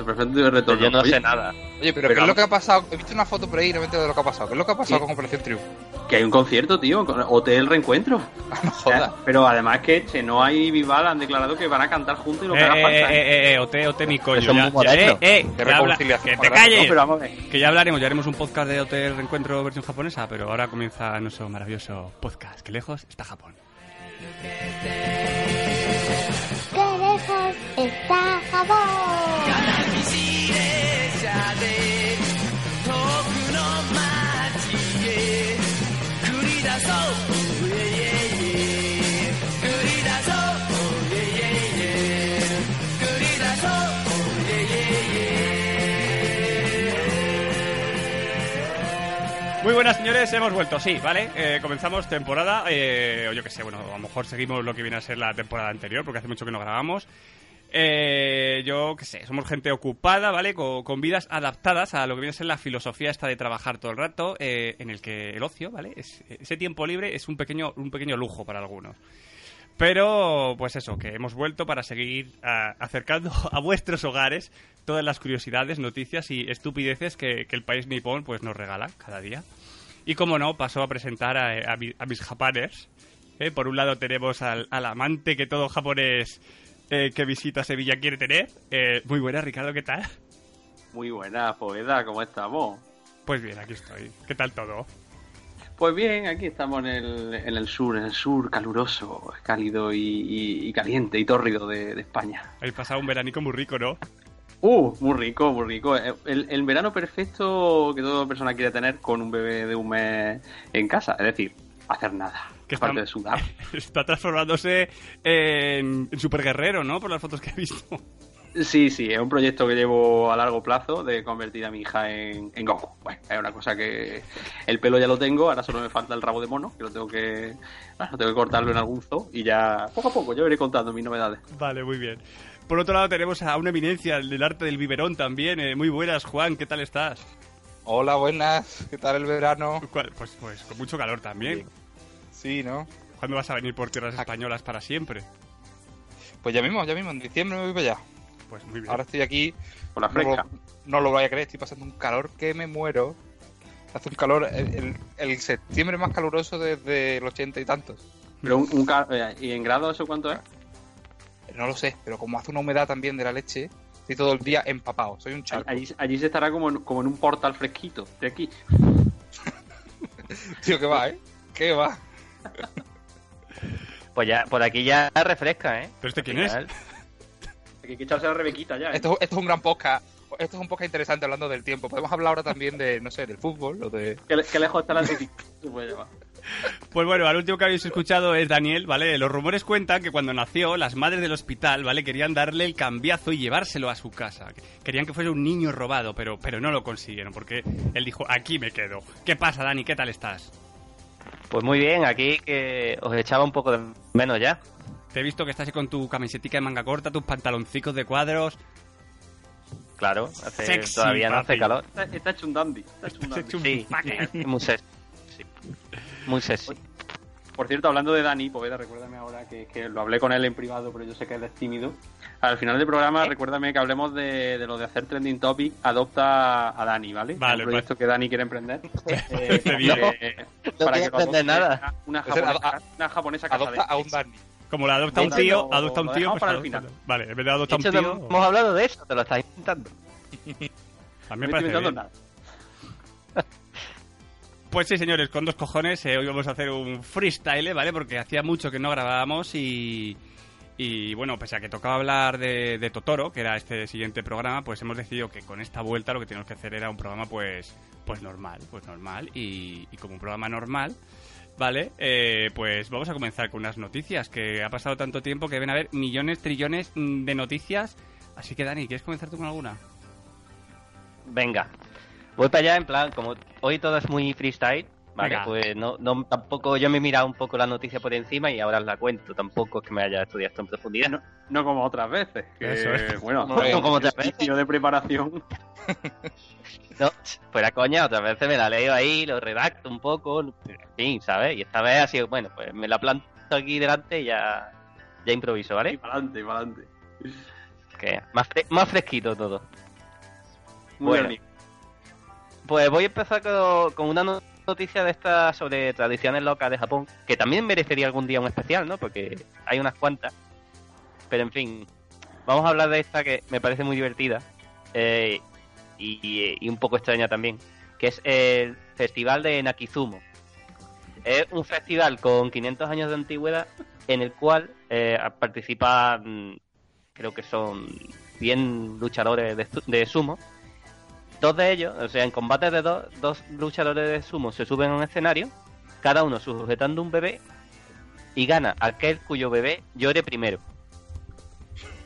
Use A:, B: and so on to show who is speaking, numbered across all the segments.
A: El perfecto de retorno.
B: Yo no
A: Oye,
B: sé nada.
C: Oye, pero,
A: Pero
C: ¿qué es lo que ha pasado? He visto una foto por ahí y no me entero de lo que ha pasado. ¿Qué es lo que ha pasado
A: ¿Qué?
C: con Operación Triunfo?
A: Que hay un concierto, tío. con Hotel Reencuentro.
C: no jodas.
A: Pero además que Chenoa y Vival han declarado que van a cantar juntos y lo que
D: Eh,
A: haga
D: eh,
A: falta.
D: eh, eh, eh, ote, ote, mi coño.
B: Eso es
D: ya-
B: muy moderno.
D: ya- eh, eh, que habla- que te calles.
A: No, pero vamos a ver.
D: Que ya hablaremos, ya haremos un podcast de Hotel Reencuentro versión japonesa, pero ahora comienza nuestro maravilloso podcast. Que lejos está Japón.
E: ¡Qué lejos está Japón!
D: Muy buenas señores, hemos vuelto, sí, ¿vale? Eh, comenzamos temporada, eh, o yo que sé, bueno, a lo mejor seguimos lo que viene a ser la temporada anterior, porque hace mucho que no grabamos. Eh, yo qué sé, somos gente ocupada, ¿vale? Con, con vidas adaptadas a lo que viene a ser la filosofía esta de trabajar todo el rato, eh, en el que el ocio, ¿vale? Es- ese tiempo libre es un pequeño, un pequeño lujo para algunos. Pero, pues eso, que hemos vuelto para seguir ah, acercando a vuestros hogares todas las curiosidades, noticias y estupideces que, que el país nipón pues, nos regala cada día. Y como no, paso a presentar a, a mi- a mis japaners. ¿eh? Por un lado tenemos al, al amante que todo japonés eh, que visita Sevilla quiere tener. Eh, muy buena, Ricardo, ¿qué tal?
A: Muy buena, Poeda, ¿cómo estamos?
D: Pues bien, aquí estoy. ¿Qué tal todo?
A: Pues bien, aquí estamos en el, en el sur, en el sur caluroso, cálido y, y- y caliente y tórrido de, de España.
D: Habéis pasado un veranico muy rico, ¿no?
A: Uh, muy rico, muy rico. El, el verano perfecto que toda persona quiere tener con un bebé de un mes en casa. Es decir, hacer nada.
D: Que está-
A: de sudar.
D: Está transformándose en, en super guerrero, ¿no? Por las fotos que he visto.
A: Sí, sí, es un proyecto que llevo a largo plazo de convertir a mi hija en, en Goku. Bueno, es una cosa que el pelo ya lo tengo, ahora solo me falta el rabo de mono, que lo tengo que, bueno, tengo que cortarlo en algún zoo y ya poco a poco yo iré contando mis novedades.
D: Vale, muy bien. Por otro lado tenemos a una eminencia del arte del biberón también. eh, muy buenas, Juan, ¿qué tal estás?
C: Hola, buenas. ¿Qué tal el verano?
D: ¿Cuál? Pues, pues con mucho calor también.
C: Sí, ¿no?
D: ¿Cuándo vas a venir por tierras españolas para siempre?
C: Pues ya mismo, ya mismo. En diciembre me voy para allá.
D: Pues muy bien.
C: Ahora estoy aquí.
A: Con la
C: No
A: fresca.
C: lo, no lo vais a creer, estoy pasando un calor que me muero. Hace un calor, el, el- el septiembre más caluroso desde el ochenta y tantos.
A: Pero un, un eh, ¿Y en grado eso cuánto es?
C: No lo sé, pero como hace una humedad también de la leche, estoy todo el día empapado. Soy un charco.
A: Allí, allí se estará como en, como en un portal fresquito de aquí.
C: Tío, ¿qué va, eh? ¿Qué va?
B: Pues ya, por aquí ya refresca, ¿eh?
D: ¿Pero este quién es?
A: Hay que echarse a Rebequita ya. ¿eh?
C: Esto, esto es un gran podcast. Esto es un podcast interesante hablando del tiempo. Podemos hablar ahora también de, no sé, del fútbol o de...
A: ¿Qué, qué lejos está la.
D: Pues bueno, al último que habéis escuchado es Daniel, ¿vale? Los rumores cuentan que cuando nació, las madres del hospital, ¿vale? Querían darle el cambiazo y llevárselo a su casa. Querían que fuera un niño robado, pero, pero no lo consiguieron, porque él dijo, aquí me quedo. ¿Qué pasa, Dani? ¿Qué tal estás?
B: Pues muy bien, aquí que os echaba un poco de menos ya.
D: Te he visto que estás ahí con tu camisetica de manga corta, tus pantaloncicos de cuadros.
B: Claro, hace,
D: Sexy,
B: todavía no hace
D: papi.
B: calor.
A: Está, está hecho un dandy. Está hecho un dandy.
D: hecho un
B: Sí, muy sexy. Sí. Muy sexy.
A: Por cierto, hablando de Dani, Poveda, recuérdame ahora que, que lo hablé con él en privado, pero yo sé que él es tímido. Al final del programa, recuérdame que hablemos de, de lo de hacer trending topic, adopta a Dani, ¿vale?
D: Vale,
A: un proyecto que Dani quiere emprender. Que-
B: No
A: para que adopte
B: nada.
A: Una japonesa, una japonesa
C: Adopta a un Dani.
D: Como la adopta un tío, adopta un tío, pues
A: para el final.
D: Vale, en vez de adoptar un tío,
B: no hemos hablado de eso, te lo estás inventando.
D: a mí me parece
A: inventando
D: bien.
A: nada.
D: Pues sí, señores, con dos cojones, eh, hoy vamos a hacer un freestyle. ¿vale? Porque hacía mucho que no grabábamos y... Y bueno, pese a que tocaba hablar de, de Totoro, que era este siguiente programa, pues hemos decidido que con esta vuelta lo que teníamos que hacer era un programa pues, pues normal, pues normal. Y, y como un programa normal, ¿vale? Eh, pues vamos a comenzar con unas noticias, que ha pasado tanto tiempo que deben haber millones, trillones mm, de noticias. Así que Dani, ¿quieres comenzar tú con alguna?
B: Venga. Voy para allá en plan, como hoy todo es muy freestyle, ¿vale?
D: Venga.
B: Pues no, no, tampoco, yo me he mirado un poco la noticia por encima y ahora os la cuento. Tampoco es que me haya estudiado esto en profundidad.
A: No, no como otras veces. Que,
D: Eso es.
A: Bueno,
B: No como otras
A: sitio de preparación.
B: No, fuera coña, otras veces me la leo ahí, lo redacto un poco, en fin, ¿sabes? Y esta vez ha sido, bueno, pues me la planto aquí delante y ya, ya improviso,
A: Y
B: ¿vale?
A: para adelante, para adelante.
B: Que más, fre- más fresquito todo.
A: Muy
B: Bueno. Pues voy a empezar con, con una no- noticia de esta sobre tradiciones locas de Japón, que también merecería algún día un especial, ¿no? Porque hay unas cuantas. Pero en fin, vamos a hablar de esta que me parece muy divertida eh, y, un poco extraña también, que es el Festival de Nakizumo. Es un festival con 500 años de antigüedad en el cual eh, participan, creo que son 100 luchadores de sumo. Dos de ellos, o sea, en combates de dos, dos luchadores de sumo se suben a un escenario, cada uno sujetando un bebé, y gana aquel cuyo bebé llore primero.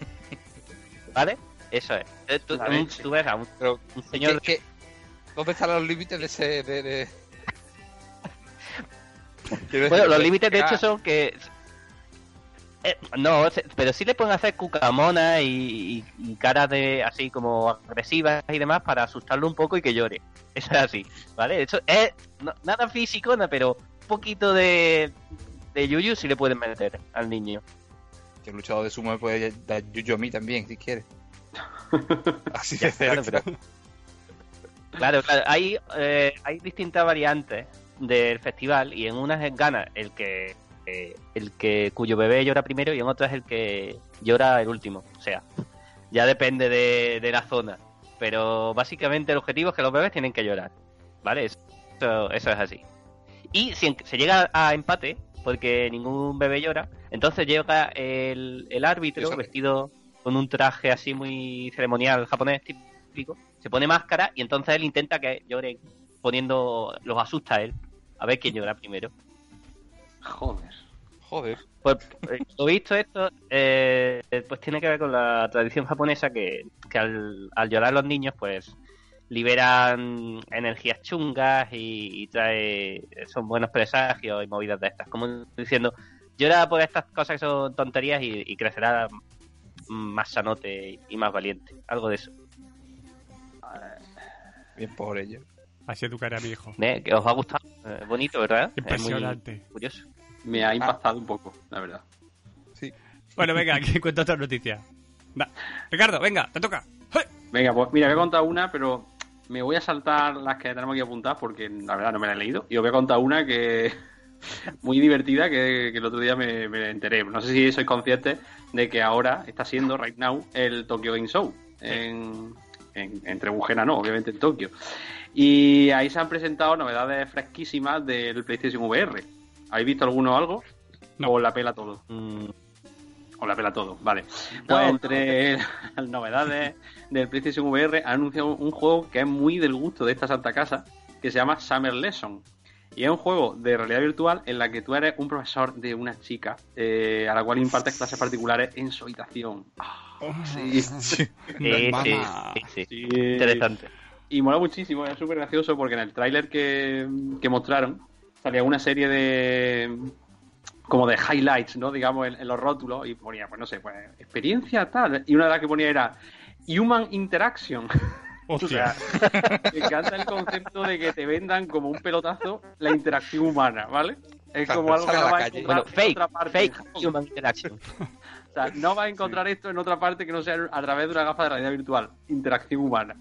B: ¿Vale? Eso es. Eh, Tú, un-
A: leche.
B: tú ves a un,
C: Pero,
B: un señor...
C: ¿qué- qué- ¿Dónde están los límites de ese... De,
B: Bueno, los límites de hecho son que... eh, no, pero sí le pueden hacer cucamonas y, y, y caras de así como agresivas y demás para asustarlo un poco y que llore. Eso es así, ¿vale? Eso es no- nada físico, no, pero un poquito de, de yuyu sí le pueden meter al niño.
C: Que el luchador de sumo me puede dar yuyo a mí también, si quiere. Así de
B: Claro, Claro, claro. Hay, eh, hay distintas variantes del festival y en unas gana el que eh, el que cuyo bebé llora primero y en otras el que llora el último. O sea, ya depende de, de la zona. Pero básicamente el objetivo es que los bebés tienen que llorar. ¿Vale? Eso, eso es así. Y si se llega a empate, porque ningún bebé llora, entonces llega el, el árbitro vestido con un traje así muy ceremonial japonés típico, se pone máscara y entonces él intenta que lloren poniendo, los asusta a él, a ver quién llora primero.
A: Joder.
C: Joder.
B: Pues eh, lo visto esto, eh, pues tiene que ver con la tradición japonesa que, que al, al llorar los niños, pues liberan energías chungas y, y trae son buenos presagios y movidas de estas, como diciendo llora por estas cosas que son tonterías y, y crecerá más sanote y más valiente, algo de eso.
C: Bien por ello.
D: Así educaré a mi hijo.
B: ¿Eh? Que os ha gustado, Eh, bonito, ¿verdad? Es muy
D: Impresionante.
B: curioso.
A: Me ha impactado un poco, la verdad.
D: Bueno, venga, que cuento otra noticia. Va. Ricardo, venga, te toca. ¡Hey!
A: Venga, pues mira, voy a contar una, pero me voy a saltar las que tenemos aquí apuntadas porque la verdad no me la he leído. Y os voy a contar una que muy divertida que, que el otro día me, me enteré. No sé si sois conscientes de que ahora está siendo, right now, el Tokyo Game Show. En, en, en Trebujena, no, obviamente en Tokio. Y ahí se han presentado novedades fresquísimas del PlayStation VR. ¿Habéis visto alguno o algo?
D: No.
A: ¿O la pela todo?
B: Mm,
A: O la pela todo, vale. Pues
B: No.
A: entre las novedades del PlayStation VR han anunciado un juego que es muy del gusto de esta santa casa, que se llama Summer Lesson. Y es un juego de realidad virtual en la que tú eres un profesor de una chica eh, a la cual impartes clases particulares en su habitación. Ah, sí.
B: sí, sí, sí, sí.
A: Sí.
B: Interesante.
A: Y mola muchísimo, es súper gracioso porque en el tráiler que, que mostraron salía una serie de como de highlights, ¿no? Digamos, en, en los rótulos y ponía, pues no sé, pues experiencia tal. Y una de las que ponía era Human Interaction. O sea, me encanta el concepto de que te vendan como un pelotazo la interacción humana, ¿vale? Es como algo que no
C: la
A: vas a
C: calle.
A: encontrar
B: Bueno,
A: en
B: fake,
A: otra parte.
B: fake human interaction.
A: O sea, no vas a encontrar esto en otra parte que no sea a través de una gafa de realidad virtual. Interacción humana.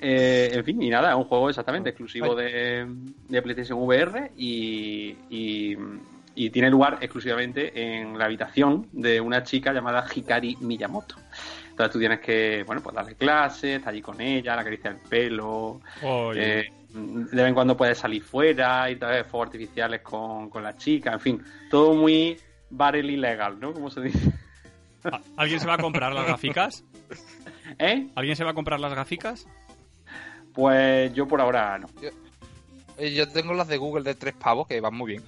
A: Eh, en fin, y nada, es un juego exactamente exclusivo de, de PlayStation VR y, y- y tiene lugar exclusivamente en la habitación de una chica llamada Hikari Miyamoto. Entonces tú tienes que, bueno, pues darle clases, estar allí con ella, le acariciar el pelo, eh, de vez en cuando puedes salir fuera, ir a ver fuegos artificiales con, con la chica, en fin, todo muy barely legal, ¿no? Como se dice.
D: ¿A- ¿Alguien se va a comprar las gaficas?
A: ¿Eh?
D: ¿Alguien se va a comprar las gaficas?
A: Pues yo por ahora no.
C: Eh, Yo tengo las de Google de tres pavos que van muy bien.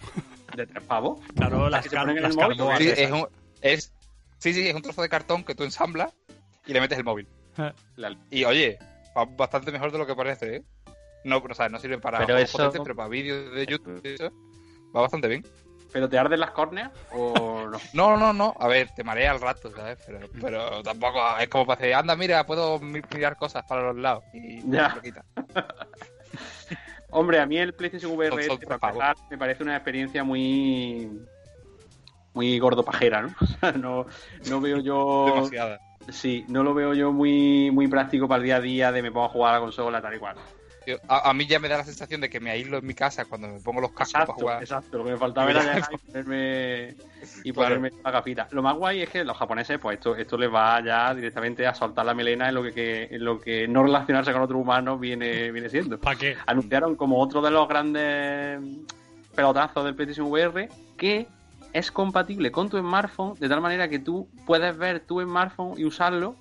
A: De tres pavos.
D: Claro, las,
A: que se
D: car-
A: ponen en
D: las
A: el móvil,
D: carboas
C: Sí, es un, es, sí, sí, es un trozo de cartón que tú ensamblas y le metes el móvil. Y oye, va bastante mejor de lo que parece, ¿eh? No, o sea, no sirve para
B: Pero
C: juegos
B: eso-
C: potentes, pero para vídeos de YouTube y eso, va bastante bien.
A: ¿Pero te arden las córneas o no?
C: No, no, no. A ver, te marea al rato, ¿sabes? Pero, pero tampoco es como para decir, anda, mira, puedo mi- mirar cosas para los lados. Y
A: Ya.
C: lo quita.
A: Hombre, a mí el PlayStation VR
C: Son- son
A: este, para me parece una experiencia muy muy gordopajera, ¿no? O sea, no, no veo yo
C: Demasiada.
A: Sí, no lo veo yo muy, muy práctico para el día a día de me pongo a jugar a la consola tal y cual.
C: Yo- a, a mí ya me da la sensación de que me aíslo en mi casa cuando me pongo los cascos para jugar.
A: exacto. Lo que me faltaba era llegar y ponerme, y
C: Claro.
A: ponerme la gafita. Lo más guay es que los japoneses, pues esto, esto les va ya directamente a soltar la melena en lo que, que- en lo que no relacionarse con otro humano viene, viene siendo.
D: ¿Para qué?
A: Anunciaron como otro de los grandes pelotazos del PlayStation VR que es compatible con tu smartphone de tal manera que tú puedes ver tu smartphone y usarlo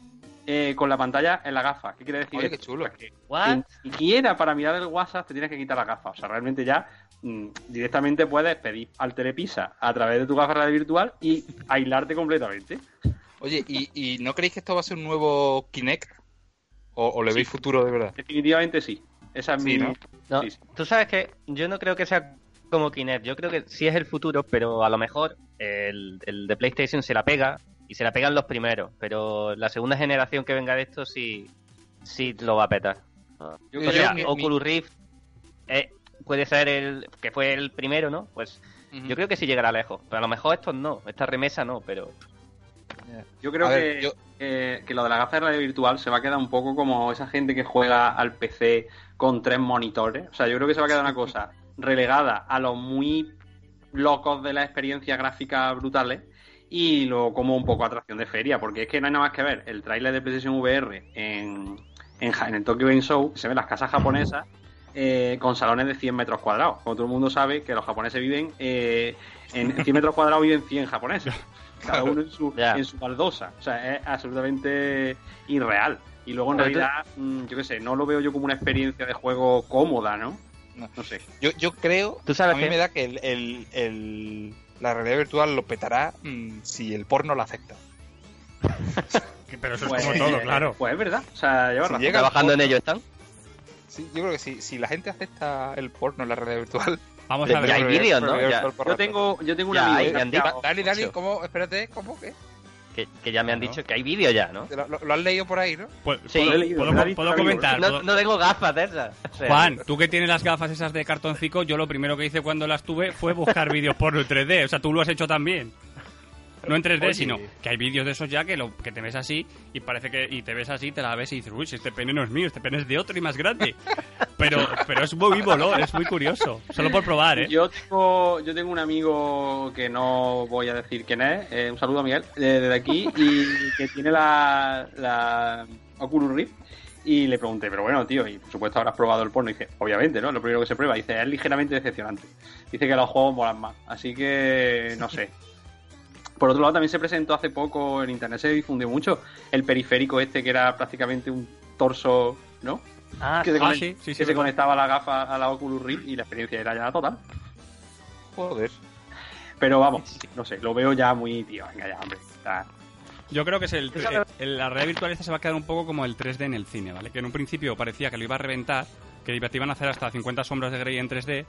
A: eh, con la pantalla en la gafa. ¿Qué quiere decir?
C: Oye, qué chulo.
A: Que
B: ¿What?
A: ni siquiera para mirar el WhatsApp te tienes que quitar la gafa. O sea, realmente ya mm, directamente puedes pedir al telepisa a través de tu gafa realidad virtual y aislarte completamente.
C: Oye, ¿y, y no creéis que esto va a ser un nuevo Kinect? ¿O, o le veis futuro de verdad?
A: Definitivamente sí. Esa es
C: Sí,
A: mi.
C: ¿no?
B: No,
A: Sí, sí.
B: tú sabes que yo no creo que sea como Kinect. Yo creo que sí es el futuro, pero a lo mejor el, el de PlayStation se la pega y se la pegan los primeros. Pero la segunda generación que venga de esto sí, sí lo va a petar.
A: Yo
B: O sea,
C: mi-
B: Oculus Rift eh, puede ser el que fue el primero, ¿no? Pues yo creo que sí llegará lejos. Pero a lo mejor estos no, esta remesa no, pero
A: Yo creo que,
C: yo-
A: que, que lo de la gafa de realidad virtual se va a quedar un poco como esa gente que juega al PC con tres monitores. O sea, yo creo que se va a quedar una cosa relegada a los muy locos de la experiencia gráfica brutales y luego como un poco atracción de feria, porque es que no hay nada más que ver el tráiler de PlayStation VR en, en, el Tokyo Game Show, se ven las casas japonesas eh, con salones de 100 metros cuadrados. Como todo el mundo sabe que los japoneses viven eh, en en 100 metros cuadrados viven 100 japoneses. Cada uno en su, en su baldosa. O sea, es absolutamente irreal. Y luego en realidad, mm, yo qué sé, no lo veo yo como una experiencia de juego cómoda, ¿no?
C: No.
A: No sé.
C: Yo, yo creo,
B: Tú sabes
C: a mí
B: que-
C: me da que el, el- el- la realidad virtual lo petará mm, si el porno lo acepta.
D: Pero eso es
A: Pues,
D: como todo, claro.
A: Pues es verdad. O sea, lleva
C: Si llega-
B: trabajando en
C: porno.
B: ello están.
C: Sí, yo creo que si, si la gente acepta el porno en la realidad virtual...
D: Vamos
B: Ya
D: a ver.
B: hay vídeos, ¿no? Ya.
A: Yo tengo, yo tengo un
B: Ya,
A: pillado-
C: Dani, Dani. ¿cómo? Espérate, ¿cómo que?
B: Que, que ya me han dicho que hay vídeo ya, ¿no?
C: ¿Lo, lo- lo has leído por ahí, no?
D: Pu-
B: Sí.
D: ¿Puedo,
A: leído, el
D: comentar?
B: No,
D: ¿Puedo-
B: no tengo gafas de esas. O sea,
D: Juan, tú que tienes las gafas esas de cartoncico, yo lo primero que hice cuando las tuve fue buscar vídeos porno en 3D. O sea, tú lo has hecho también. No en 3D,
C: Oye.
D: sino que hay vídeos de esos ya que, lo, que te ves así y parece que y te ves así, te la ves y dices, uy, si este pene no es mío, este pene es de otro y más grande. Pero, pero es muy molón, es muy curioso. Solo por probar, ¿eh?
A: Yo tengo, yo tengo un amigo que no voy a decir quién es, eh, un saludo a Miguel, eh, desde aquí, y que tiene la, la Oculus Rift. Y le pregunté, pero bueno, tío, y por supuesto habrás probado el porno. Y dice, obviamente, ¿no? Lo primero que se prueba. Dice, es ligeramente decepcionante. Dice que los juegos molan más. Así que, no sé. Por otro lado, también se presentó hace poco en internet, se difundió mucho el periférico este que era prácticamente un torso, ¿no?
B: Ah,
A: que se,
D: ah, sí, sí, sí,
A: que se conectaba la gafa a la Oculus Rift y la experiencia era ya total.
C: Joder.
A: Pero vamos, no sé, lo veo ya muy, tío, venga ya, hombre. está-
D: Yo creo que es el,
B: ¿Tú sabes?
D: el- la realidad virtual esta se va a quedar un poco como el 3D en el cine, ¿vale? Que en un principio parecía que lo iba a reventar, que te iban a hacer hasta 50 sombras de Grey en 3D,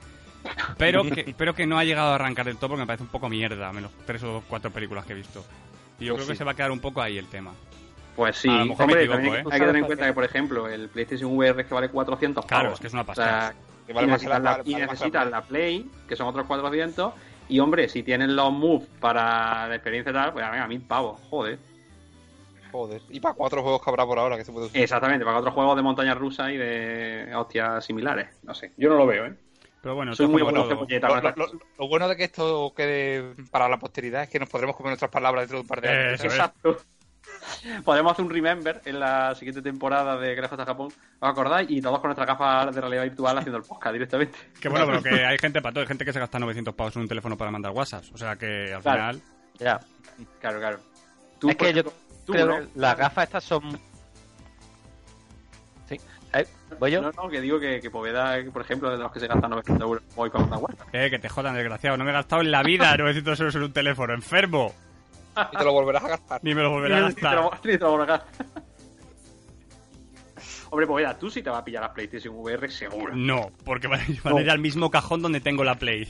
D: pero que, pero que no ha llegado a arrancar del todo porque me parece un poco mierda, menos tres o cuatro películas que he visto. Y yo
C: Pues
D: creo que se va a quedar un poco ahí el tema.
A: Pues sí,
D: A lo mejor me
A: hombre,
D: equivoco, ¿eh?
A: hay que tener en cuenta que, por ejemplo, el PlayStation VR que vale 400
D: Claro,
A: pavos.
D: es que es una
A: O
D: pasada.
A: sea,
C: Que
A: y
C: vale
A: necesitas,
C: la-
A: y necesitas Play, que son otros 400. Y hombre, si tienes los moves para la experiencia y tal, pues venga, mil pavos, joder.
C: Joder. Y para cuatro juegos que habrá por ahora que se puede usar.
A: Exactamente, para otros juegos de montaña rusa y de hostias similares. No sé, yo no lo veo, ¿eh?
D: Pero bueno,
A: Soy muy bueno
C: Lo,
A: con
C: lo-
A: estas
C: lo- lo bueno de que esto quede para la posteridad es que nos podremos comer nuestras palabras dentro de un par de años.
D: Eso es.
A: Exacto. Podemos hacer un remember en la siguiente temporada de Grejos de Japón. ¿Os acordáis? Y todos con nuestras gafas de realidad virtual haciendo el podcast directamente.
D: Que bueno, pero que hay gente para todo. Hay gente que se gasta 900 pavos en un teléfono para mandar WhatsApp. O sea que al
A: Claro.
D: final...
B: ya.
A: Claro, claro. Tú,
B: Es que yo
A: ejemplo, tú,
B: creo
A: ¿no?
B: que las gafas estas son... Sí. Eh, ¿Voy yo?
A: No, no, que digo que, que Poveda, por ejemplo, de los que se gastan 900 euros hoy para mandar WhatsApp.
D: Eh, que te jodan, desgraciado. No me he gastado en la vida 900 euros en un teléfono. Enfermo.
C: Y te lo volverás a gastar.
D: Ni me lo volveré a gastar.
A: ni te lo voy a gastar. Hombre, Poveda, tú sí te vas a pillar la PlayStation VR seguro.
D: No, porque van a ir al mismo cajón donde tengo la Play.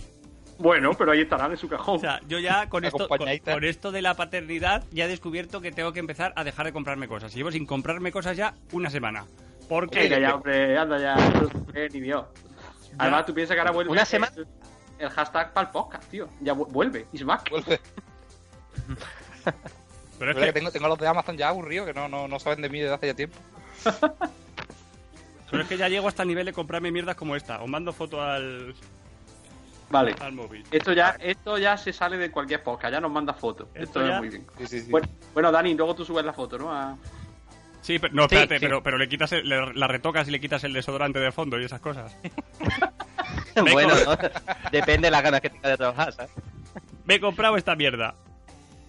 A: Bueno, pero ahí estarán en su cajón.
D: O sea, yo ya con esto, con, esto de la paternidad ya he descubierto que tengo que empezar a dejar de comprarme cosas. Llevo sin comprarme cosas ya una semana. ¿Por qué?
A: Venga ya, hombre, anda ya. Eh, ni Dios. Además, tú piensas que ahora vuelve
B: Una semana-
A: el, el hashtag para el podcast, tío. Ya vu- vuelve, is back.
C: Vuelve.
D: Pero es
C: ¿Verdad
D: que,
C: que tengo, tengo los de Amazon ya aburridos, que no, no, no saben de mí desde hace ya tiempo.
D: pero es que ya llego hasta el nivel de comprarme mierdas como esta. Os mando foto al,
A: Vale.
D: al móvil.
A: Esto ya, esto ya se sale de cualquier podcast, ya nos manda fotos.
D: Esto
A: Esto,
D: ya-
A: es muy bien.
C: Sí, sí, sí.
A: Bueno, bueno, Dani, luego tú subes la foto, ¿no? A-
D: Sí, pero, no, espérate,
B: sí.
D: Pero, pero le quitas el- le- la retocas y le quitas el desodorante de fondo y esas cosas.
B: Bueno, depende de las ganas que tenga de trabajar, ¿sabes?
D: Me he comprado esta mierda.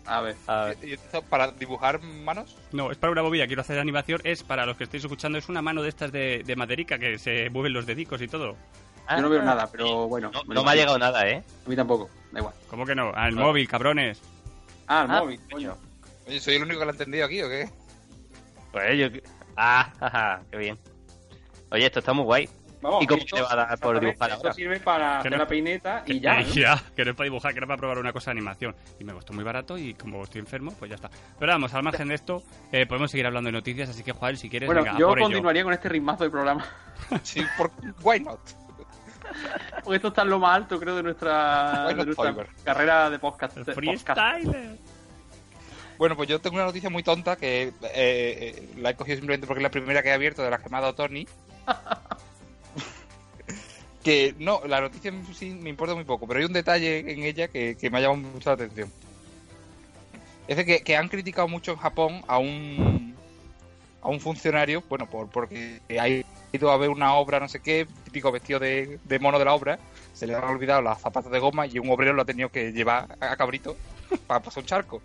A: A ver.
B: A ver.
C: ¿Y esto para dibujar manos?
D: No, es para una bobilla, quiero hacer animación. Es para los que estéis escuchando, es una mano de estas de, de maderica que se mueven los dedicos y todo.
A: Yo no veo
B: Ah,
A: nada, pero bueno.
B: No,
A: bueno,
B: no me ha llegado nada, ¿eh?
A: A mí tampoco, da igual.
D: ¿Cómo que no? Al
B: No.
D: móvil, cabrones.
A: Ah, el
B: Ah,
A: móvil, coño.
C: Oye, ¿soy el único que lo ha entendido aquí o qué?
B: Pues yo... Ah, jaja, qué bien. Oye, esto está muy guay.
A: Vamos,
B: ¿Y cómo
A: esto-
B: te va a dar por dibujar
A: Esto
B: ahora?
A: sirve para
D: Que
A: hacer
D: no-
A: la peineta
D: Que-
A: y ya. ¿no?
D: ya, que no es para dibujar, que era para probar una cosa de animación. Y me costó muy barato y como estoy enfermo, pues ya está. Pero vamos, al margen de esto, eh, podemos seguir hablando de noticias, así que Juan, si quieres,
A: Bueno,
D: venga, a
A: yo
D: por ello.
A: continuaría con este ritmazo del programa.
C: Sí, por... why not?
A: Porque esto está en lo más alto, creo, de nuestra, de carrera de podcast.
D: El
A: de podcast.
D: freestyler.
C: Bueno, pues yo tengo una noticia muy tonta que eh, eh, la he cogido simplemente porque es la primera que he abierto de las que me ha dado Tony. Que no, la noticia sí me importa muy poco, pero hay un detalle en ella que, que me ha llamado mucho la atención. Es de que, que han criticado mucho en Japón a un a un funcionario, bueno, por porque ha ido a ver una obra, no sé qué, típico vestido de, de mono de la obra, se le han olvidado las zapatas de goma y un obrero lo ha tenido que llevar a cabrito para pasar un charco.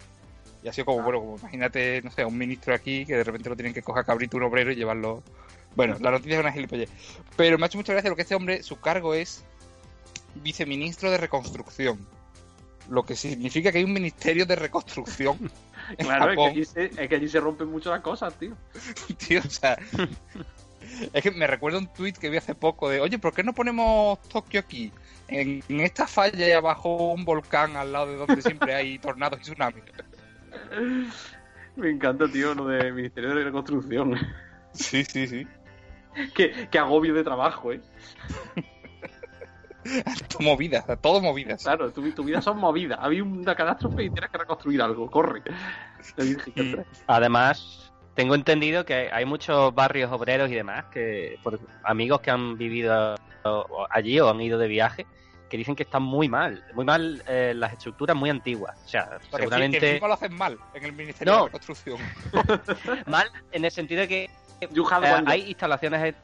C: Y ha sido como, bueno, como imagínate, no sé, un ministro aquí que de repente lo tienen que coger a cabrito un obrero y llevarlo. Bueno, la noticia es una gilipollez. Pero me ha hecho mucha gracia lo que este hombre, su cargo es viceministro de reconstrucción. Lo que significa que hay un ministerio de reconstrucción.
A: Claro, es que, allí se, es que allí se rompen mucho las cosas, tío.
C: Tío, o sea. es que me recuerda un tweet que vi hace poco de, oye, ¿por qué no ponemos Tokio aquí? En, en esta falla y abajo un volcán al lado de donde siempre hay tornados y tsunamis.
A: Me encanta, tío, lo del Ministerio de Reconstrucción.
C: Sí, sí, sí.
A: qué, qué agobio de trabajo, ¿eh?
C: Todo movidas, todo movidas.
A: Claro, tu, tu vida son movidas. Había una catástrofe y tienes que reconstruir algo. Corre. Trae.
B: Además, tengo entendido que hay muchos barrios obreros y demás que por amigos que han vivido allí o han ido de viaje que dicen que están muy mal, muy mal eh, las estructuras muy antiguas. O sea, seguramente
C: encima lo hacen mal en el Ministerio
B: No.
C: de Reconstrucción.
B: mal en el sentido de que eh, hay instalaciones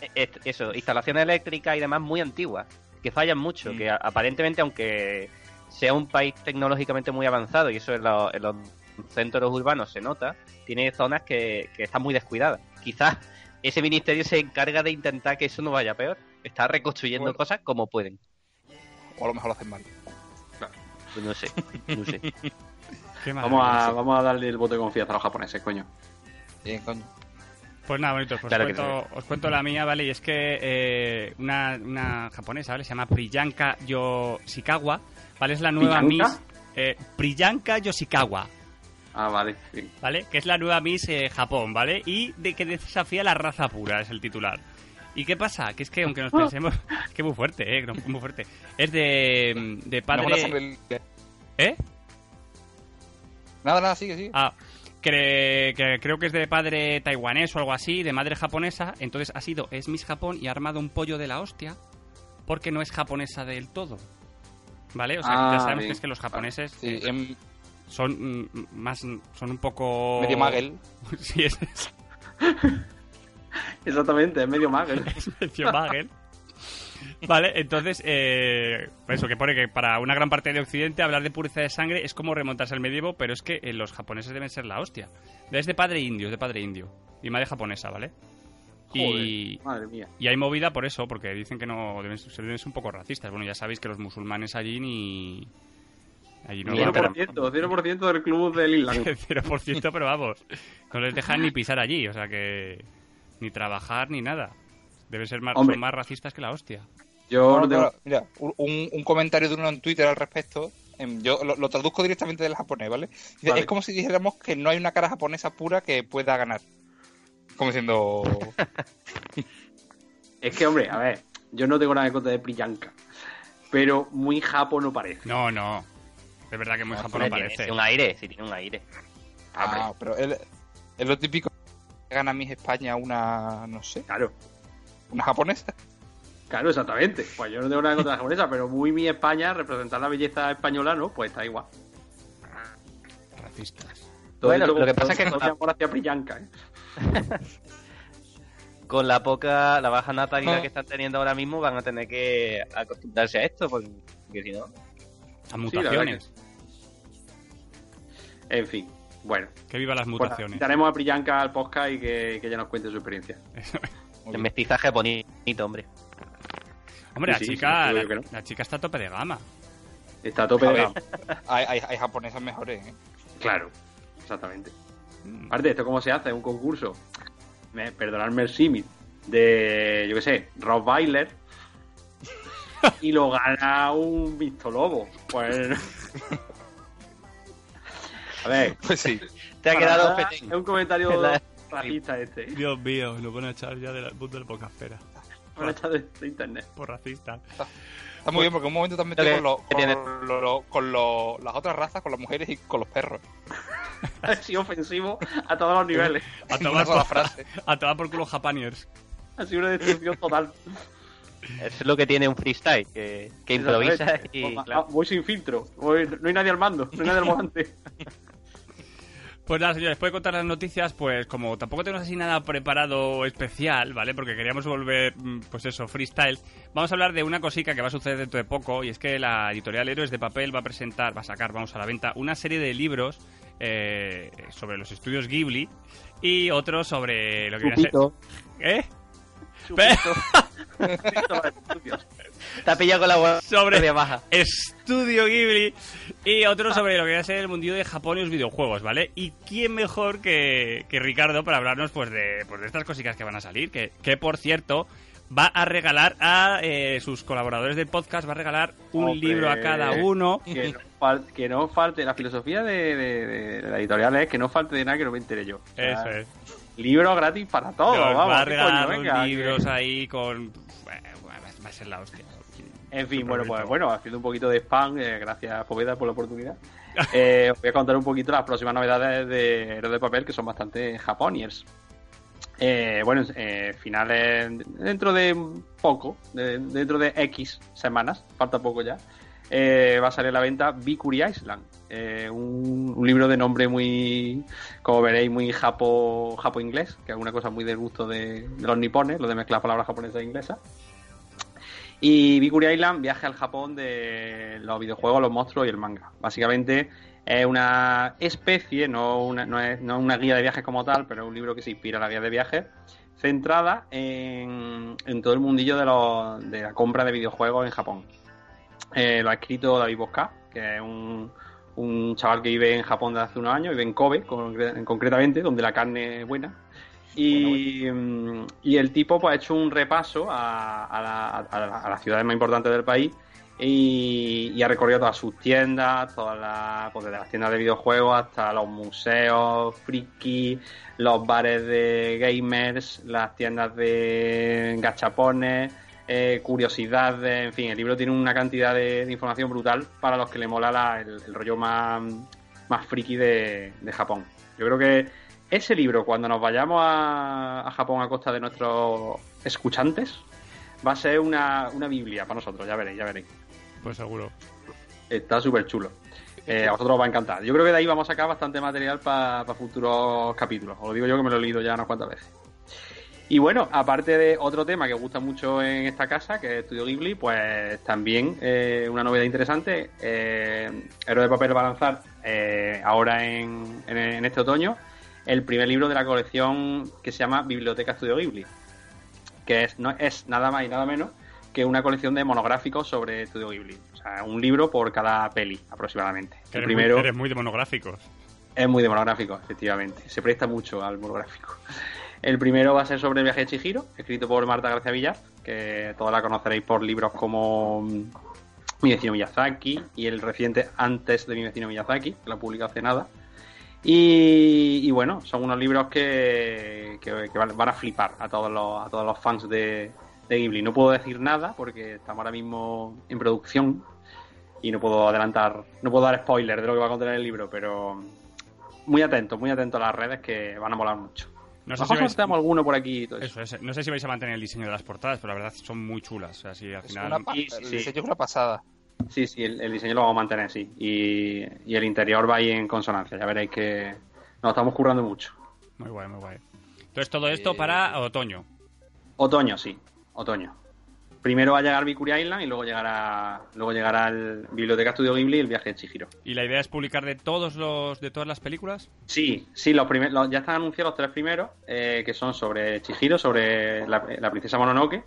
B: e- e- eso, instalaciones eléctricas y demás muy antiguas que fallan mucho,
C: Mm.
B: que a- aparentemente aunque sea un país tecnológicamente muy avanzado y eso en, los- en los centros urbanos se nota, tiene zonas que, que están muy descuidadas. Quizás ese ministerio se encarga de intentar que eso no vaya peor. Está reconstruyendo
C: Bueno.
B: cosas como pueden.
C: O a lo mejor lo hacen mal.
B: Pues no sé, no sé.
D: Qué
A: Vamos a,
D: maravilloso.
A: vamos a darle el voto de confianza a los japoneses, coño.
C: Bien, coño.
D: Pues nada, bonitos, pues
B: Claro que
D: cuento, os cuento la mía, ¿vale? Y es que eh, una, una japonesa, ¿vale? Se llama Priyanka Yoshikawa, ¿vale? Es la nueva
A: ¿Priyanka?
D: Miss... Eh, Priyanka Yoshikawa,
A: Ah, vale. sí.
D: ¿vale? Que es la nueva Miss eh, Japón, ¿vale? Y de que desafía la raza pura, es el titular. ¿Y qué pasa? Que es que aunque nos pensemos... que muy fuerte, ¿eh? Muy fuerte. Es de, de
C: No,
D: padre... ¿Eh?
C: Nada, nada, sigue, sigue.
D: Ah, que, que creo que es de padre taiwanés o algo así, de madre japonesa. Entonces ha sido, es Miss Japón y ha armado un pollo de la hostia porque no es japonesa del todo. ¿Vale? O sea, que
A: Ah,
D: ya sabemos
A: bien.
D: que es que los japoneses
C: Sí, em,
D: son mm, más, son un poco...
C: medio magel.
D: sí, es, es
A: Exactamente, es medio magel.
D: medio magel. Vale, entonces, eh, eso que pone que para una gran parte de Occidente hablar de pureza de sangre es como remontarse al medievo, pero es que eh, los japoneses deben ser la hostia. Es de padre indio, es de padre indio. Y madre japonesa, ¿vale? Y,
A: madre mía.
D: y hay movida por eso, porque dicen que no deben, se deben ser un poco racistas. Bueno, ya sabéis que los musulmanes allí ni... Allí no
B: Bien,
D: van-
B: pero-
A: 0%, 0% del club del Island.
D: 0%, pero vamos, no les dejan ni pisar allí, o sea que ni trabajar ni nada. Deben ser más,
A: Hombre.
D: son más racistas que la hostia.
A: Yo
C: No,
A: no
C: mira, un, un comentario de uno en Twitter al respecto. em, Yo lo, lo traduzco directamente del japonés, ¿vale? Dice,
A: Vale.
C: Es como si dijéramos que no hay una cara japonesa pura que pueda ganar. Como diciendo.
A: Es que, hombre, a ver, yo no tengo nada en contra de Priyanka. Pero muy japo no parece.
D: No, no. Es verdad que muy
C: No,
D: Japón no
B: tiene
D: parece.
B: sí, un aire, sí tiene un aire.
C: Ah, pero es, es lo típico que gana Miss España una, no sé,
A: Claro,
C: una japonesa.
A: claro, exactamente. Pues yo no tengo nada contra la japonesa, pero muy mi España, representar la belleza española, ¿no? Pues está igual.
D: Racistas.
A: Todo
B: Bueno,
A: esto
B: lo que pasa es que
A: con amor hacia Priyanka, ¿eh?
B: Con la poca, la baja natalidad
C: Ah.
B: que están teniendo ahora mismo, van a tener que acostumbrarse a esto, porque, porque si no.
D: A mutaciones.
A: En fin, bueno.
D: que... viva las mutaciones.
A: invitaremos a Priyanka al podcast y que, que ella nos cuente su experiencia.
B: El mestizaje es bonito, hombre.
D: Hombre, la
A: Sí,
D: chica,
A: sí,
D: la,
A: no.
D: chica está a tope de gama.
A: Está a tope
C: A
A: de gama.
C: Hay, hay, hay japonesas mejores, ¿eh?
A: Claro, exactamente.
D: Mm.
A: Aparte, ¿esto cómo se hace? Un concurso. Me, perdonadme el símil. De, yo qué sé, Rob Bailer. y lo gana un Visto Lobo. Pues. A ver.
C: Pues sí.
B: Te ha quedado.
A: Es un comentario
B: La-
A: racista este. ¿eh?
D: Dios mío, lo van a echar ya del mundo del podcastera.
A: Me lo he echado de, de internet.
D: Por racista.
C: Está muy bien porque en un momento te has metido
B: Lo
C: con, lo- con, lo- con lo- las otras razas, con las mujeres y con los perros.
A: Ha sido ofensivo a todos los niveles.
D: A tomar, por,
C: frase.
D: a tomar por culo Japaniers.
A: Ha sido una destrucción total.
B: Eso es lo que tiene un freestyle, que, que improvisa
A: Exactamente.
B: y.
A: Voy-
B: claro.
A: Voy sin filtro. Voy- no hay nadie al mando. No hay nadie al volante.
D: Pues nada, señores, después de contar las noticias, pues como tampoco tenemos así nada preparado especial, ¿vale? Porque queríamos volver, mm, pues eso, freestyle. Vamos a hablar de una cosica que va a suceder dentro de poco, y es que la editorial Héroes de Papel va a presentar, va a sacar, vamos a la venta, una serie de libros eh, sobre los estudios Ghibli y otros sobre lo que viene a ser... ¿Eh?
B: Te ha pillado con la
D: Sobre
B: baja.
D: Estudio Ghibli y otro sobre lo que va a ser el mundillo de Japón y los videojuegos, ¿vale? Y quién mejor que, que Ricardo para hablarnos pues de, pues de estas cositas que van a salir, que, que por cierto va a regalar a eh, sus colaboradores del podcast, va a regalar un
A: Hombre.
D: libro a cada uno.
A: que, no fal- que no falte, la filosofía de, de- de- de la editorial es que no falte de nada que no me entere yo. O sea,
D: Eso es.
A: Libros gratis para todos,
D: Nos
A: vamos.
D: va a
A: ¿qué
D: regalar
A: coño? que-
D: libros ahí con... Bueno, va a ser la hostia.
A: En fin, bueno, pues bueno, haciendo un poquito de spam, eh, gracias Poveda por la oportunidad. Eh, os voy a contar un poquito las próximas novedades de Héroes de Papel que son bastante japoniers. Eh, bueno, eh, finales dentro de poco, de- dentro de X semanas, falta poco ya, eh, va a salir a la venta Bikuri Island, un, un libro de nombre muy, como veréis, muy japo, japo inglés, que es una cosa muy del gusto de, de los nipones, lo de mezclar palabras japonesas e inglesas. Y Bikuri Island viaja al Japón de los videojuegos, los monstruos y el manga. Básicamente es una especie, no una, no es no una guía de viajes como tal, pero es un libro que se inspira en la guía de viajes, centrada en, todo el mundillo de, los- de la compra de videojuegos en Japón. Eh, lo ha escrito David Bosca, que es un, un chaval que vive en Japón desde hace unos años, vive en Kobe, concre- concretamente, donde la carne es buena. Y, mm, y el tipo pues ha hecho un repaso a, a la- a la- a las ciudades más importantes del país y, y ha recorrido todas sus tiendas, todas las, pues desde las tiendas de videojuegos hasta los museos, friki, los bares de gamers, las tiendas de gachapones, eh, curiosidades, en fin, el libro tiene una cantidad de, de información brutal para los que le mola la- el, el rollo más, más friki de, de Japón. Yo creo que ese libro, cuando nos vayamos a, a Japón a costa de nuestros escuchantes, va a ser una, una Biblia para nosotros, ya veréis, ya veréis.
D: Pues seguro.
A: Está súper chulo. Eh, a vosotros os va a encantar. Yo creo que de ahí vamos a sacar bastante material para futuros capítulos. Os lo digo yo que me lo he leído ya unas cuantas veces. Y bueno, aparte de otro tema que gusta mucho en esta casa, que es Estudio Ghibli, pues también eh, una novedad interesante. Eh, Héroe de Papel va a lanzar eh, ahora en, en- en este otoño el primer libro de la colección que se llama Biblioteca Estudio Ghibli, que es, no, es nada más y nada menos que una colección de monográficos sobre Estudio Ghibli. O sea, un libro por cada peli aproximadamente.
D: Que
A: El
D: eres,
A: primero
D: muy, eres muy de monográficos.
A: es muy de monográfico, efectivamente. Se presta mucho al monográfico. El primero va a ser sobre el viaje de Chihiro, escrito por Marta García Villar, que todos la conoceréis por libros como mm, Mi vecino Miyazaki y el reciente Antes de mi vecino Miyazaki, que lo publicó hace nada. Y, y bueno, son unos libros que, que- que van a flipar a todos los, a todos los fans de, de Ghibli. No puedo decir nada porque estamos ahora mismo en producción y no puedo adelantar, no puedo dar spoiler de lo que va a contener el libro, pero muy atentos, muy atentos a las redes que van a molar mucho.
D: No
A: a
D: sé,
A: lo
D: si
A: mejor
D: vais,
A: alguno por aquí y todo eso.
D: eso es, no sé si vais a mantener el diseño de las portadas, pero la verdad son muy chulas. O sea, si al
C: Es
D: final...
C: una pa-
A: Sí, sí,
C: el
A: sí.
C: diseño es una pasada.
A: Sí, sí, el, el diseño lo vamos a mantener, sí. Y, y el interior va ahí en consonancia. Ya veréis que nos estamos currando mucho.
D: Muy guay, muy guay. Entonces todo esto
C: Eh,
D: para otoño.
A: Otoño, sí. Otoño. Primero va a llegar Victory Island y luego llegará luego llegará el Biblioteca Studio Ghibli y el viaje de Chihiro.
D: ¿Y la idea es publicar de todos los de todas las películas?
A: Sí, sí, los primer- los- ya están anunciados los tres primeros, eh, que son sobre Chihiro, sobre la, la princesa Mononoke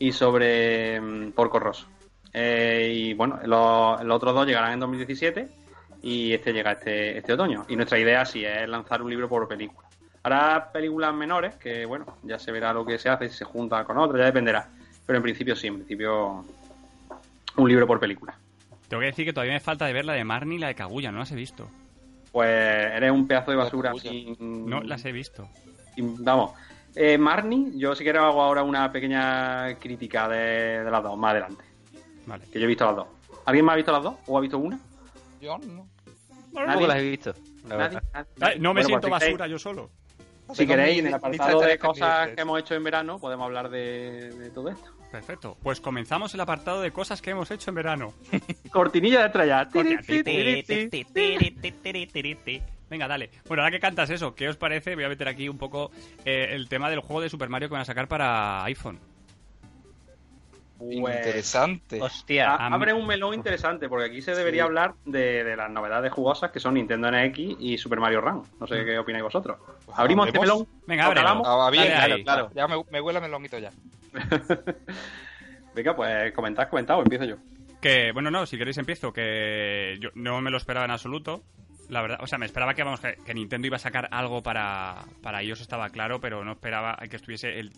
A: y sobre mm, Porco Rosso. Eh, y bueno, los, los otros dos llegarán en 2017 y este llega este, este otoño. Y nuestra idea sí es lanzar un libro por película. Habrá películas menores, que bueno, ya se verá lo que se hace, si se junta con otras, ya dependerá. Pero en principio sí, en principio un libro por película.
D: Tengo que decir que todavía me falta de ver la de Marnie y la de Kaguya, no las he visto.
A: Pues eres un pedazo de basura sin,
D: No las he visto.
A: sin- vamos. Eh, Marnie, yo si quieres hago ahora una pequeña crítica de, de las dos, más adelante.
D: Vale.
A: Que yo he visto las dos. ¿Alguien más ha visto las dos? ¿O ha visto una?
C: Yo no.
B: Tampoco las he visto, la
A: ¿Nadie?
B: verdad.
A: ¿Nadie?
D: Ay, no me
A: Bueno,
D: siento
A: pues si
D: basura yo solo.
A: Si queréis, en el apartado de cosas que hemos hecho en verano, podemos hablar de, de todo esto.
D: Perfecto. Pues comenzamos el apartado de cosas que hemos hecho en verano.
A: Cortinilla de estrella.
D: Venga, dale. Bueno, ahora que cantas eso, ¿qué os parece? Voy a meter aquí un poco eh, el tema del juego de Super Mario que van a sacar para iPhone.
A: Pues,
C: Interesante.
B: Hostia.
A: a- abre un melón interesante, porque aquí se debería
C: Sí.
A: hablar de, de las novedades jugosas que son Nintendo NX y Super Mario Run. No sé qué opináis vosotros.
C: Pues
A: Abrimos este melón.
D: Venga,
A: ¿Lo
D: ábrelo.
A: calamos?
C: Ah, bien,
D: Dale
C: claro. Ya me, me huele a melonito ya.
A: Venga, pues comentad, comentad, o empiezo yo.
D: Que, bueno, no, si queréis empiezo, que yo no me lo esperaba en absoluto. La verdad, o sea, me esperaba que, vamos, que, que Nintendo iba a sacar algo para, para ellos, estaba claro, pero no esperaba que estuviese el-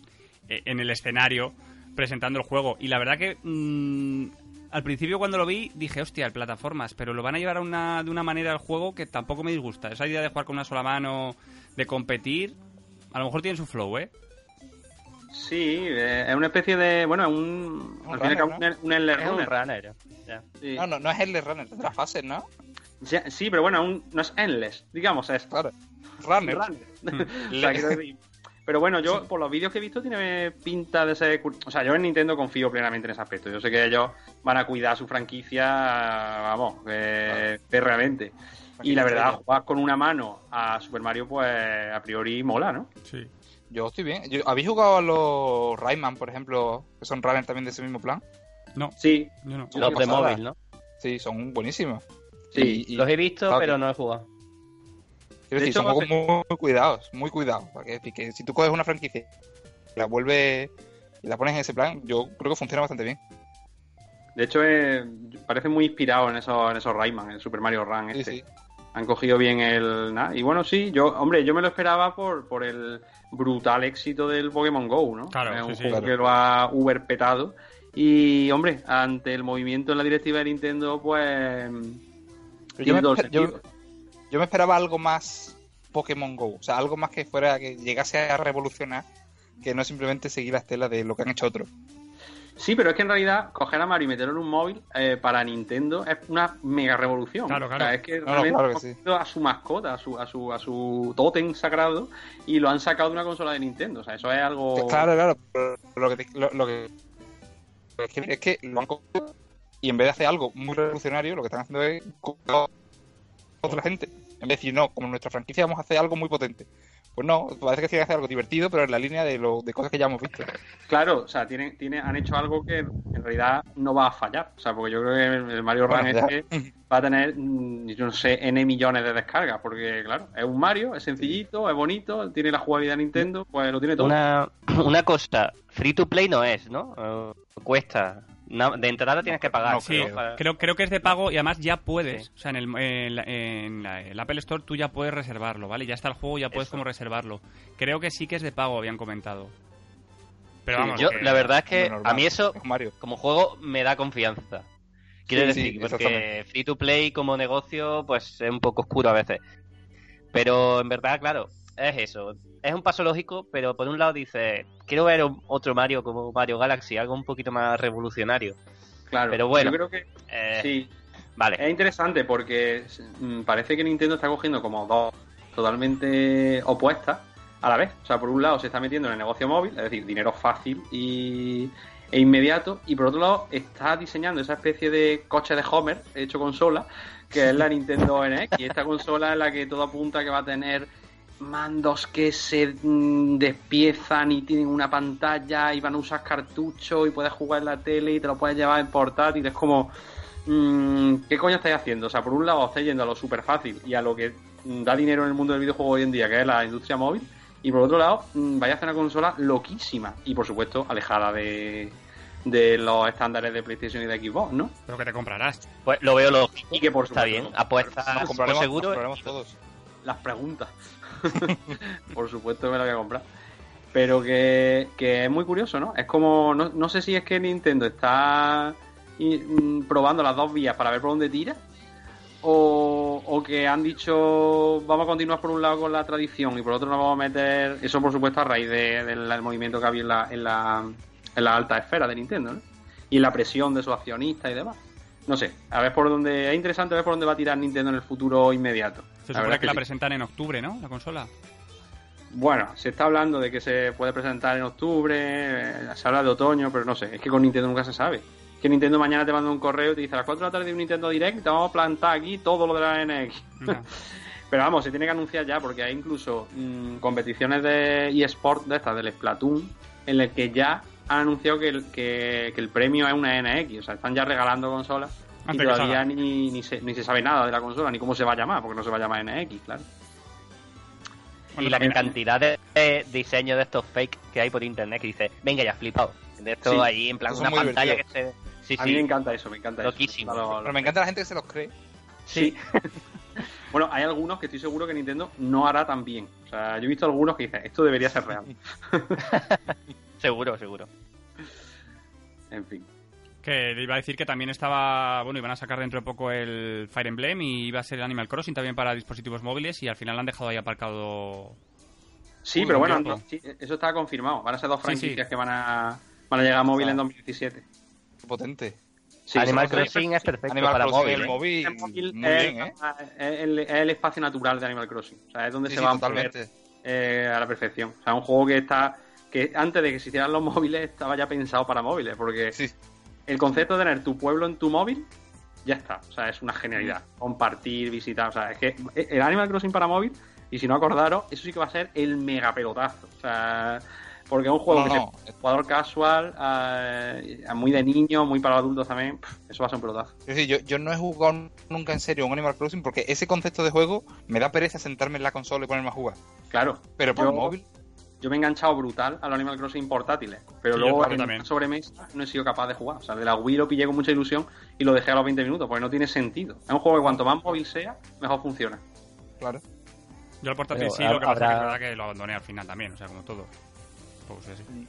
D: eh, en el escenario presentando el juego. Y la verdad que mm, al principio cuando lo vi dije, hostia, el plataformas, pero lo van a llevar a una, de una manera al juego que tampoco me disgusta. Esa idea de jugar con una sola mano, de competir, a lo mejor tiene su flow, ¿eh?
A: Sí, eh, es una especie de. Bueno, es un.
C: Un
A: al fin y al cabo,
C: runner,
A: un, un endless
B: Es un
A: runner. Sí.
C: No, no, no es de runner, las fases, ¿no?
A: Sí, sí, pero bueno, un- no es endless, digamos, es
C: Claro. Runner.
A: runner. O sea, decir- Pero bueno, yo por los vídeos que he visto tiene pinta de ser... O sea, yo en Nintendo confío plenamente en ese aspecto. Yo sé que ellos van a cuidar su franquicia, vamos, eh, realmente. Y la verdad, jugar con una mano a Super Mario, pues a priori mola, ¿no?
D: Sí.
C: Yo estoy bien. Yo- ¿Habéis jugado a los Rayman, por ejemplo, que son runner también de ese mismo plan?
D: No,
A: Sí,
D: yo no.
B: Los de
C: pasada.
B: móvil, ¿no?
C: Sí, son buenísimos.
A: sí.
C: Y- y-
B: Los he visto,
C: claro,
B: pero
C: que-
B: no he jugado.
C: Quiero
A: De
C: decir,
A: hecho,
C: son juegos muy, muy cuidados, muy cuidados. Para que, decir que si tú coges una franquicia y la vuelves y la pones en ese plan, yo creo que funciona bastante bien.
A: De hecho, eh, parece muy inspirado en esos, en esos Rayman, en Super Mario Run
C: Sí,
A: este.
C: sí.
A: Han cogido bien el... Y bueno, sí, yo, hombre, yo me lo esperaba por, por el brutal éxito del Pokémon GO, ¿no?
D: Claro,
A: es
D: sí,
A: un
D: sí.
A: juego
C: Claro.
A: que lo ha uber petado. Y, hombre, ante el movimiento en la directiva de Nintendo, pues...
C: Yo, me,
A: el.
C: Yo me esperaba algo más Pokémon Go. O sea, algo más que fuera, que llegase a revolucionar, que no simplemente seguir la estela de lo que han hecho otros.
A: Sí, pero es que en realidad coger a Mario y meterlo en un móvil eh, para Nintendo es una mega revolución.
D: Claro, claro.
A: O sea, es que
C: No, no,
A: realmente
C: claro que
A: han
C: sí.
A: cogido a su mascota, a su, a su, a su tótem sagrado y lo han sacado de una consola de Nintendo. O sea, eso es algo...
C: Claro, claro. pero Lo que, te- lo, lo que es que lo han cogido y en vez de hacer algo muy revolucionario, lo que están haciendo es otra gente. En vez de decir, no, como nuestra franquicia vamos a hacer algo muy potente. Pues no, parece que quieren hacer algo divertido, pero en la línea de, lo, de cosas que ya hemos visto.
A: Claro, o sea, tiene, tiene, han hecho algo que en realidad no va a fallar. O sea, porque yo creo que el Mario Run
C: Bueno, ya.
A: este va a tener, mm, yo no sé, N millones de descargas. Porque, claro, es un Mario, es sencillito, es bonito, tiene la jugabilidad de Nintendo, pues lo tiene todo.
B: Una, una cosa, free to play no es, ¿no? Eh, cuesta. De entrada tienes que pagar.
C: No
D: Sí, creo, creo que es de pago y además ya puedes.
B: Sí.
D: O sea, en el, en, la- en la- el Apple Store tú ya puedes reservarlo, ¿vale? Ya está el juego, ya puedes
B: Eso.
D: como reservarlo. Creo que sí que es de pago, habían comentado. Pero
A: Sí,
D: vamos,
B: Yo, la verdad es que
C: normal,
B: a mí eso,
C: es Mario.
B: como juego, me da confianza. Quiero
C: Sí, sí,
B: decir, porque free to play como negocio, pues es un poco oscuro a veces. Pero en verdad, claro, es eso. Es un paso lógico, pero por un lado dices, quiero ver otro Mario como Mario Galaxy, algo un poquito más revolucionario.
A: claro,
B: pero bueno.
A: Yo creo que
B: Eh,
A: sí.
B: Vale.
A: Es interesante porque mm, parece que Nintendo está cogiendo como dos totalmente opuestas a la vez. O sea, por un lado se está metiendo en el negocio móvil, es decir, dinero fácil y, e inmediato, y por otro lado está diseñando esa especie de coche de Homer hecho consola, que es la Nintendo NX, y esta consola es la que todo apunta que va a tener mandos que se mm, despiezan y tienen una pantalla y van a usar cartuchos y puedes jugar en la tele y te lo puedes llevar en portátil. Es como, mm, ¿qué coño estáis haciendo? O sea, por un lado estáis yendo a lo súper fácil y a lo que mm, da dinero en el mundo del videojuego hoy en día, que es la industria móvil, y por otro lado, mm, vais a hacer una consola loquísima y por supuesto alejada de, de los estándares de PlayStation y de Xbox, ¿no?
D: Pero que te comprarás.
B: Pues lo veo lógico.
A: Y que por
B: Está
A: supuesto,
B: bien, apuestas
C: compraremos,
B: seguro.
C: compraremos todos.
A: las preguntas. Por supuesto me la voy a comprar. Pero que, que es muy curioso, ¿no? Es como, no, no sé si es que Nintendo está mm, probando las dos vías para ver por dónde tira. O, o que han dicho vamos a continuar por un lado con la tradición y por otro nos vamos a meter eso por supuesto a raíz de- del movimiento que había en la, en la, en la alta esfera de Nintendo ¿no? y la presión de sus accionistas y demás no sé a ver por dónde es interesante ver por dónde va a tirar Nintendo en el futuro inmediato
D: Se supone que la
A: sí.
D: presentan en octubre, ¿no? La consola.
A: Bueno, se está hablando de que se puede presentar en octubre, eh, se habla de otoño, pero no sé, es que con Nintendo nunca se sabe. Que Nintendo mañana te manda un correo y te dice a las 4 de la tarde de un Nintendo Direct te vamos a plantar aquí todo lo de la NX. Pero vamos, se tiene que anunciar ya porque hay incluso mm, competiciones de eSport de estas, del Splatoon, en las que ya han anunciado que el, que, que el premio es una NX. O sea, están ya regalando consolas y todavía ni, ni, se, ni se sabe nada de la consola, ni cómo se va a llamar, porque no se va a llamar NX, claro.
B: Y la cantidad de, de diseños de estos fake que hay por internet que dice, venga ya, flipado. De esto
A: Sí,
B: ahí, en plan, una pantalla que se. Sí,
A: A mí me encanta eso, me encanta
B: Loquísimo.
A: eso. Lo- lo-
C: Pero me encanta la gente que se los cree.
A: Sí. bueno, hay algunos que estoy seguro que Nintendo no hará tan bien. O sea, yo he visto algunos que dicen, esto debería ser real.
B: Seguro, seguro.
A: En fin.
D: Que le iba a decir que también estaba. Bueno, iban a sacar dentro de poco el Fire Emblem y iba a ser el Animal Crossing también para dispositivos móviles y al final lo han dejado ahí aparcado.
A: Sí,
D: Uy,
A: pero bueno,
D: tiempo.
A: no, sí, eso está confirmado. Van a ser dos franquicias
D: sí.
A: que van a, van a llegar a móvil
C: Ah.
A: en 2017.
C: Qué potente.
A: Sí,
B: Animal Crossing es perfecto
C: Animal
B: para
C: Crossing,
B: móvil.
C: el
B: ¿eh?
C: móvil,
A: el móvil
C: muy
A: es,
C: bien, ¿eh?
A: el, es el espacio natural de Animal Crossing. O sea, es donde
C: Sí,
A: se
C: sí,
A: va a
C: totalmente.
A: eh, a la perfección. O sea, un juego que está que antes de que se hicieran los móviles estaba ya pensado para móviles, porque
C: Sí,
A: el concepto de tener tu pueblo en tu móvil ya está. O sea, es una genialidad. Compartir, visitar. O sea, es que el Animal Crossing para móvil, y si no acordaros, eso sí que va a ser el mega pelotazo. O sea, porque es un juego
C: No,
A: que
C: no.
A: jugador casual, eh, muy de niño, muy para adultos también. Eso va a ser un pelotazo.
C: Yo, yo no he jugado nunca en serio un Animal Crossing porque ese concepto de juego me da pereza sentarme en la consola y ponerme a jugar.
A: Claro.
C: Pero por
A: Yo-
C: móvil,
A: Yo me he enganchado brutal a los Animal Crossing portátiles, pero
D: Sí,
A: luego en
D: también.
A: sobremesa no he sido capaz de jugar. O sea, de la Wii lo pillé con mucha ilusión y lo dejé a los 20 minutos, porque no tiene sentido. Es un juego que cuanto más móvil sea, mejor funciona.
C: claro.
D: Yo al portátil
B: Pero
D: sí, lo que pasa
B: habrá-
D: es que es verdad que lo abandoné al final también, o sea, como todo. Pues sí,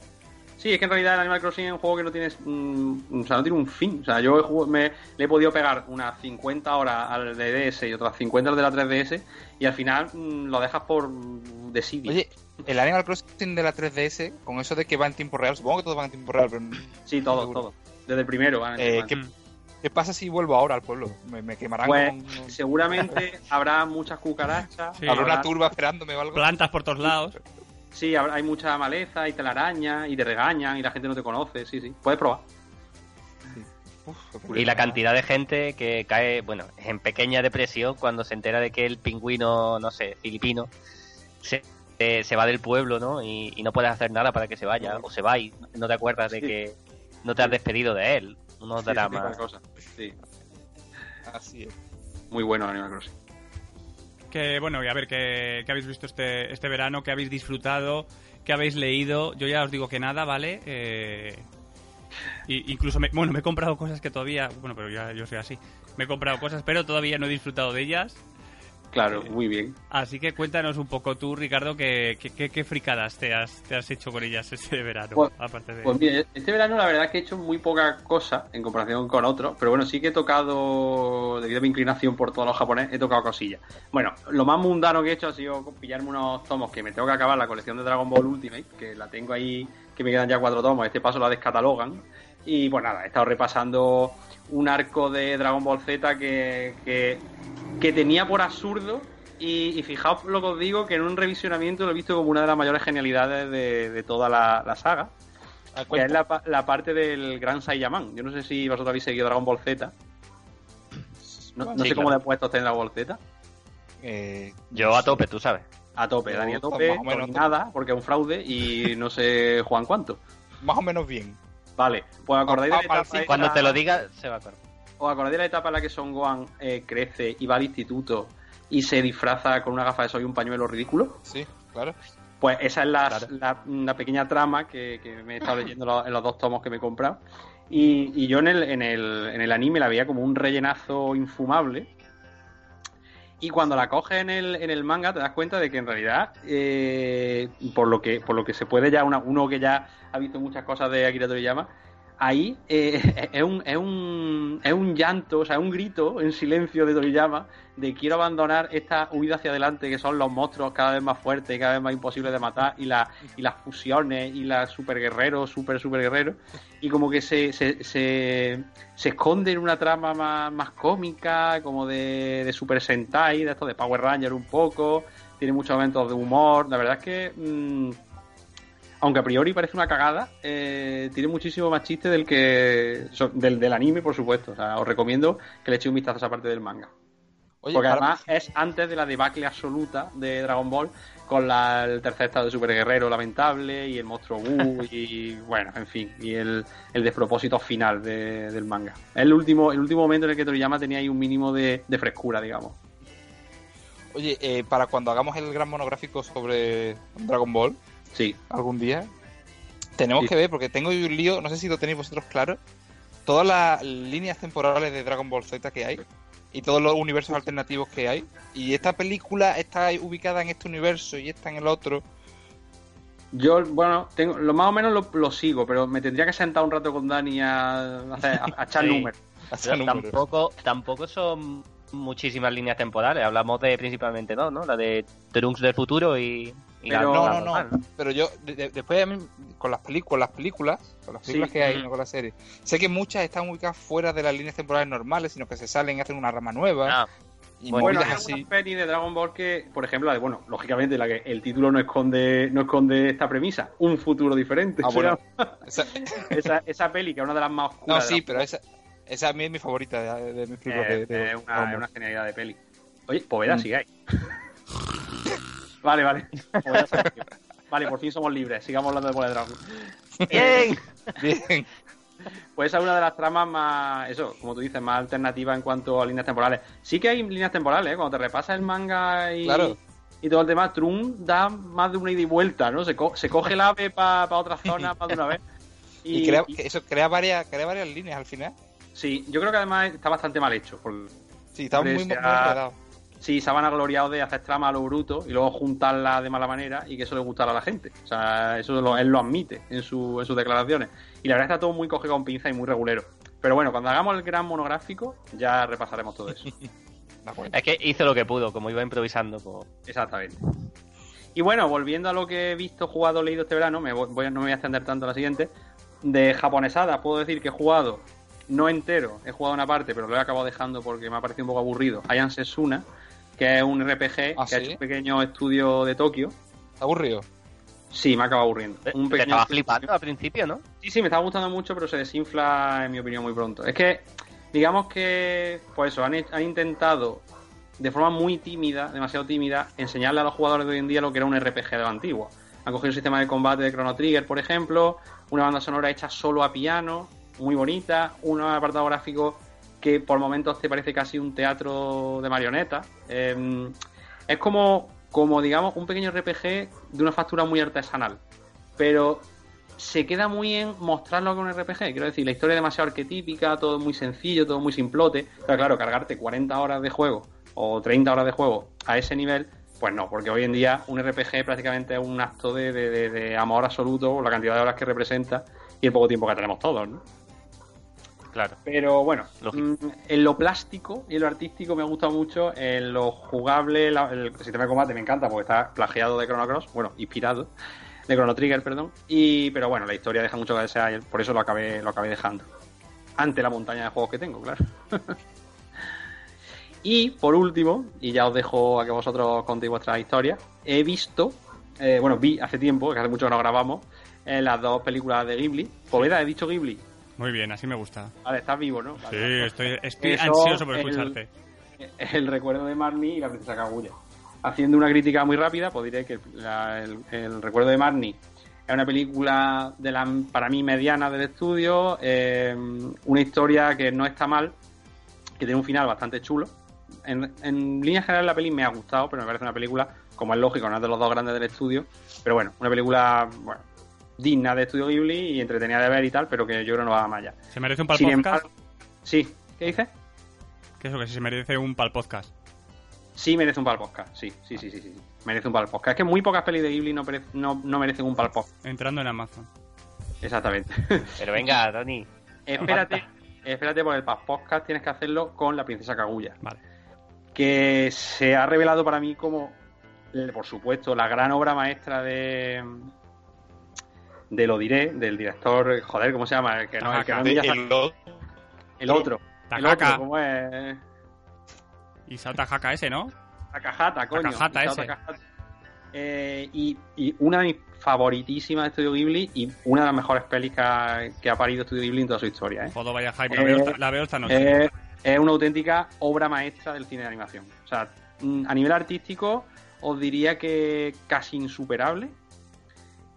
D: sí.
A: Es que en realidad el Animal Crossing es un juego que no tiene, mm, o sea, no tiene un fin. O sea, yo he jugado- me, le he podido pegar unas 50 horas al de DS y otras 50 al de la 3DS y al final mm, lo dejas por desidia.
C: Oye, el Animal Crossing de la 3DS, con eso de que va en tiempo real, supongo que todos van en tiempo real, pero
A: sí, todo,
C: seguro.
A: todo. Desde el primero. van,
C: Eh,
A: van.
C: ¿qué, qué pasa si vuelvo ahora al pueblo? ¿Me, me quemarán?
A: Pues
C: con-
A: seguramente habrá muchas cucarachas.
D: Sí.
C: ¿Habrá
A: habrá-
C: una turba esperándome o algo?
D: Plantas por todos lados.
A: Sí, hay mucha maleza y telaraña y te regañan y la gente no te conoce. Sí, sí. Puedes probar.
C: Uf,
B: Y la cantidad de gente que cae, bueno, en pequeña depresión cuando se entera de que el pingüino, no sé, filipino, se, eh, se va del pueblo, ¿no? Y, y no puedes hacer nada para que se vaya, o se va y no te acuerdas de
A: Sí.
B: que no te has despedido de él. Unos dramas.
C: Así es.
A: Muy bueno Animal Crossing.
D: Que bueno, a ver, ¿qué, qué habéis visto este, este verano? ¿Qué habéis disfrutado? ¿Qué habéis leído? Yo ya os digo que nada, ¿vale? Eh, incluso, bueno, me he comprado cosas que todavía, bueno, pero ya yo soy así. Me he comprado cosas, pero todavía no he disfrutado de ellas.
A: Claro, muy bien.
D: Así que cuéntanos un poco tú, Ricardo, qué, qué, qué- qué fricadas te has, te has hecho con ellas este verano.
A: Pues-
D: aparte de...
A: Pues mira, este verano la verdad es que he hecho muy poca cosa en comparación con otros, pero bueno, sí que he tocado, debido a mi inclinación por todos los japoneses, he tocado cosillas. Bueno, lo más mundano que he hecho ha sido pillarme unos tomos que me tengo que acabar, la colección de Dragon Ball Ultimate, que la tengo ahí, que me quedan ya cuatro tomos, este paso la descatalogan. Y pues nada, he estado repasando un arco de Dragon Ball Z que, que, que tenía por absurdo Y, y fijaos lo que os digo, que en un revisionamiento lo he visto como una de las mayores genialidades de, de toda la, la saga.
C: Ah,
A: Que es la, pa- la parte del Gran Saiyaman. Yo no sé si vosotros habéis seguido Dragon Ball Z. No, no
B: Sí,
A: sé cómo de puestos tiene Dragon Ball Z.
C: Eh,
B: Yo a tope, tú sabes.
A: A tope, Dani a
C: más
A: tope,
C: o menos,
A: Tony nada, porque es un fraude y no sé Juan cuánto.
C: Más o menos bien.
A: Vale, pues acordáis de la
C: Ah, el
A: etapa
B: Cuando te lo diga, se va a acordar.
A: ¿Os acordáis de la etapa en la que Son Gohan eh, crece y va al instituto y se disfraza con una gafa de sol y un pañuelo ridículo?
C: Sí, claro.
A: Pues esa es la,
B: Claro.
A: la- una pequeña trama que, que me he estado leyendo en los, en los dos tomos que me he comprado. Y, y yo en el, en, el, en el anime la veía como un rellenazo infumable. Y cuando la coges en el, en el manga te das cuenta de que en realidad, eh, por, lo que, por lo que se puede ya, una- uno que ya ha visto muchas cosas de Akira Toriyama, ahí eh, es, un, es, un, es un llanto, o sea, un grito en silencio de Toriyama de quiero abandonar esta huida hacia adelante que son los monstruos cada vez más fuertes cada vez más imposibles de matar y, la, y las fusiones y las super guerreros, super super guerreros y como que se, se, se, se esconde en una trama más, más cómica como de, de Super Sentai, de esto de Power Ranger un poco, tiene muchos momentos de humor, la verdad es que mm, aunque a priori parece una cagada, eh, tiene muchísimo más chiste del que del, del anime, por supuesto. O sea, os recomiendo que le echéis un vistazo a esa parte del manga.
C: Oye,
A: Porque además es antes de la debacle absoluta de Dragon Ball, con la- el tercer estado de Super Guerrero lamentable y el monstruo Buu y bueno, en fin, y el, el despropósito final de- del manga. Es el último, el último momento en el que Toriyama tenía ahí un mínimo de, de frescura, digamos.
C: Oye, eh, para cuando hagamos el gran monográfico sobre Dragon Ball,
A: Sí,
C: algún día, tenemos
A: Sí.
C: que ver, porque tengo un lío, no sé si lo tenéis vosotros claro, todas las líneas temporales de Dragon Ball Z que hay y todos los universos alternativos que hay. Y esta película está ubicada en este universo y esta en el otro.
A: Yo, bueno, tengo, lo más o menos lo, lo sigo, pero me tendría que sentar un rato con Dani a, hacer- a- a echar
B: Sí.
A: números.
B: Tampoco, tampoco son muchísimas líneas temporales. Hablamos de principalmente dos, ¿no? La de Trunks del futuro y,
A: Pero-
C: No, no, no. Pero yo, de- de- después a mí, con las películas, las películas, con las películas
A: Sí.
C: que hay, no con las series, sé que muchas están ubicadas fuera de las líneas temporales normales, sino que se salen y hacen una rama nueva
B: Ah,
C: y
B: bueno,
A: hay
C: así.
A: pelis de Dragon Ball que, por ejemplo, la de, bueno, lógicamente la que el título no esconde, no esconde esta premisa, un futuro diferente.
C: Ah, bueno. Esa-
A: esa, esa peli, que es una de las más
C: no,
A: oscuras.
C: sí,
A: de
C: pero esa, esa a mí es mi favorita de, de mis películas de,
A: Eh,
C: de-
A: es, una, una genialidad de peli. Oye, Poveda
C: Mm.
A: sigue ahí. Vale, vale. Vale, por fin somos libres. Sigamos hablando de Bola de Dragon.
B: ¡Bien!
C: Bien.
A: Pues esa es una de las tramas más, eso, como tú dices, más alternativas en cuanto a líneas temporales. Sí que hay líneas temporales, ¿eh? cuando te repasas el manga y,
C: Claro.
A: y todo el tema, Trun da más de una ida y vuelta, ¿no? Se, co- se coge el ave para otra zona más de una vez.
C: Y, crea, eso crea varias, crea varias líneas al final.
A: Sí, yo creo que además está bastante mal hecho. por-
C: Sí, está muy, muy.
A: Sí, se van agloriados de hacer trama a lo bruto y luego juntarla de mala manera y que eso le gustara a la gente. O sea, eso lo- él lo admite en, su- en sus declaraciones. Y la verdad está todo muy cogido con pinza y muy regulero. Pero bueno, cuando hagamos el gran monográfico ya repasaremos todo eso.
B: Es que hizo lo que pudo, como iba improvisando. Pues...
A: Exactamente. Y bueno, volviendo a lo que he visto, jugado, leído este verano, me voy, voy- no me voy a extender tanto a la siguiente. De japonesada, puedo decir que he jugado, no entero, he jugado una parte, pero lo he acabado dejando porque me ha parecido un poco aburrido. Ayan Setsuna, que es un RPG
C: ¿Ah,
A: que ha
C: sí?
A: hecho un pequeño estudio de Tokio.
C: Aburrido.
A: Sí, me ha acabado aburriendo. Un
B: Te
A: pequeño
B: estaba
A: estudio-
B: flipando al principio, ¿no?
A: Sí, sí, me estaba gustando mucho, pero se desinfla, en mi opinión, muy pronto. Es que, digamos que, pues eso, han, han intentado, de forma muy tímida, demasiado tímida, enseñarle a los jugadores de hoy en día lo que era un RPG de la antigua. Han cogido un sistema de combate de Chrono Trigger, por ejemplo, una banda sonora hecha solo a piano, muy bonita, un apartado gráfico que por momentos te parece casi un teatro de marionetas. Eh, es como, como, digamos, un pequeño RPG de una factura muy artesanal. Pero se queda muy en mostrarlo con un RPG. Quiero decir, la historia es demasiado arquetípica, todo muy sencillo, todo muy simplote. Pero claro, cargarte 40 horas de juego o 30 horas de juego a ese nivel, pues no, porque hoy en día un RPG prácticamente es un acto de- de- de amor absoluto por la cantidad de horas que representa y el poco tiempo que tenemos todos, ¿no?
B: Claro.
A: Pero bueno,
B: Lógico.
A: mm, en lo plástico y en lo artístico me ha gustado mucho. En lo jugable, la- el sistema de combate me encanta porque está plagiado de Chrono Cross, bueno, inspirado de Chrono Trigger, perdón. Y, pero bueno, la historia deja mucho que desear por eso lo acabé, lo acabé dejando. Ante la montaña de juegos que tengo, claro. Y por último, y ya os dejo a que vosotros contéis vuestra historia, he visto, eh, bueno, vi hace tiempo, que hace mucho que no grabamos, eh, las dos películas de Ghibli. Poveda, he dicho Ghibli.
D: Muy bien, así me gusta.
A: Vale, estás vivo, ¿no? Vale,
D: Sí, estoy, ansioso por
A: el-
D: escucharte.
A: el recuerdo de Marnie y la princesa Kaguya. Haciendo una crítica muy rápida, pues diré que la- el, el recuerdo de Marnie es una película de la, para mí mediana del estudio, eh, una historia que no está mal, que tiene un final bastante chulo. En, en línea general la peli me ha gustado, pero me parece una película, como es lógico, no es de los dos grandes del estudio, pero bueno, una película bueno, digna de estudio Ghibli y entretenida de ver y tal, pero que yo creo no va más allá.
D: ¿Se merece un pal
A: Sin
D: podcast?
A: embargo, sí, ¿qué dices?
D: ¿Qué es lo que se merece un pal podcast?
A: Sí merece un pal podcast, sí, sí, sí, sí, sí. Merece un pal podcast. Es que muy pocas pelis de Ghibli no, perece- no, no merecen un pal podcast.
D: Entrando en Amazon.
A: Exactamente.
B: Pero venga, Tony.
A: espérate, espérate por el pal podcast tienes que hacerlo con la princesa Kaguya.
D: Vale.
A: Que se ha revelado para mí como, por supuesto, la gran obra maestra de... De lo diré, del director, joder, ¿cómo se llama? El que no, el que no es
C: De-
A: Miyazaki,
C: el lo-
A: el otro. El
D: Takaka.
A: otro, ¿cómo es?
D: Isao Takahata ese, ¿no?
A: Takahata, coño.
D: Takahata ese.
A: Takahata. Eh, y, y una de mis favoritísimas de Estudio Ghibli y una de las mejores pelis que ha, que ha parido Estudio Ghibli en toda su historia. ¿eh?
D: Joder, vaya hype. La,
A: Eh,
D: veo, la veo esta noche.
A: Es, es una auténtica obra maestra del cine de animación. O sea, mm, a nivel artístico os diría que casi insuperable.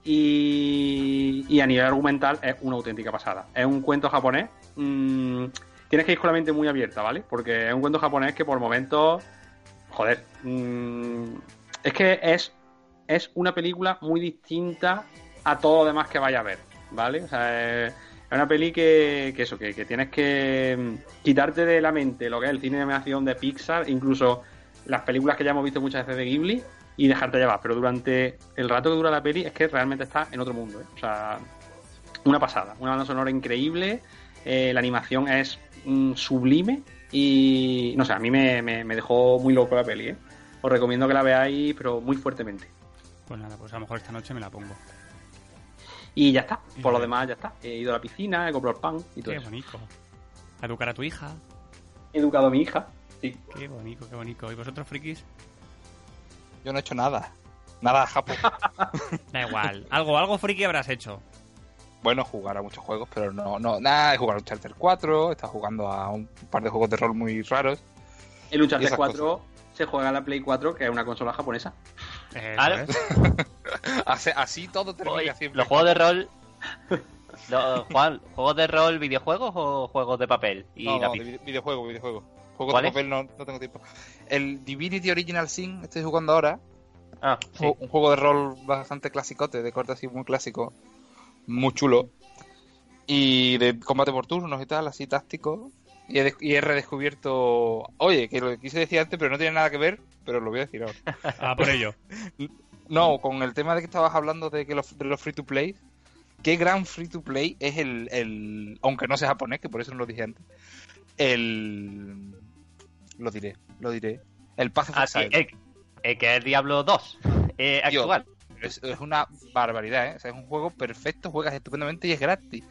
A: Y, y a nivel argumental es una auténtica pasada. Es un cuento japonés. mm, tienes que ir con la mente muy abierta, ¿vale? Porque es un cuento japonés que por momentos. Joder. mm, es que es, es una película muy distinta a todo lo demás que vaya a ver, ¿vale? O sea, es, es una peli que, que eso, que, que tienes que mm, quitarte de la mente lo que es el cine de animación de Pixar, incluso las películas que ya hemos visto muchas veces de Ghibli, y dejarte llevar. Pero durante el rato que dura la peli es que realmente está en otro mundo, ¿eh? O sea, una pasada. Una banda sonora increíble, eh, la animación es mm, sublime y, no sé, a mí me, me- me dejó muy loco la peli, ¿eh? Os recomiendo que la veáis, pero muy fuertemente.
D: Pues nada, pues a lo mejor esta noche me la pongo.
A: Y ya está. Por lo demás, ya está. He ido a la piscina, he comprado pan y todo
D: Qué
A: eso.
D: bonito. A educar a tu hija.
A: He educado a mi hija. Sí.
D: Qué bonito, qué bonito. ¿Y vosotros, frikis?
C: Yo no he hecho nada. Nada, Japo.
D: Da igual. algo, algo friki habrás hecho.
C: bueno, jugar a muchos juegos, pero no, no, nada, he jugado a Uncharted 4, he estado jugando a un par de juegos de rol muy raros.
A: El Uncharted
C: esas
A: 4 se juega en la Play 4, que es una consola japonesa.
C: Así, así todo termina
B: Oye,
C: siempre.
B: los juegos de rol. Lo- Juan, ¿juegos de rol videojuegos o juegos de papel? Y
C: No, no,
B: lápiz?
C: de vide- videojuego, videojuego. Juegos
B: ¿Cuál
C: de papel no, no tengo tiempo. El Divinity Original Sin, estoy jugando ahora.
B: Ah, sí.
C: Un juego de rol bastante clasicote, de corte así muy clásico. Muy chulo. Y de combate por turnos y tal, así táctico. Y he, des- y he redescubierto. Oye, que lo quise decir antes, pero no tiene nada que ver, pero lo voy a decir ahora.
D: Ah, por ello.
C: No, con el tema de que estabas hablando de que los, de los free to play. Qué gran free to play es el, el. Aunque no sea japonés, que por eso no lo dije antes. El. Lo diré, lo diré. El Path of
B: Ah, sí,
C: Exile.
B: el, el que es Diablo 2 eh, actual.
C: Es, es una barbaridad, ¿eh? O sea, es un juego perfecto, juegas estupendamente y es gratis.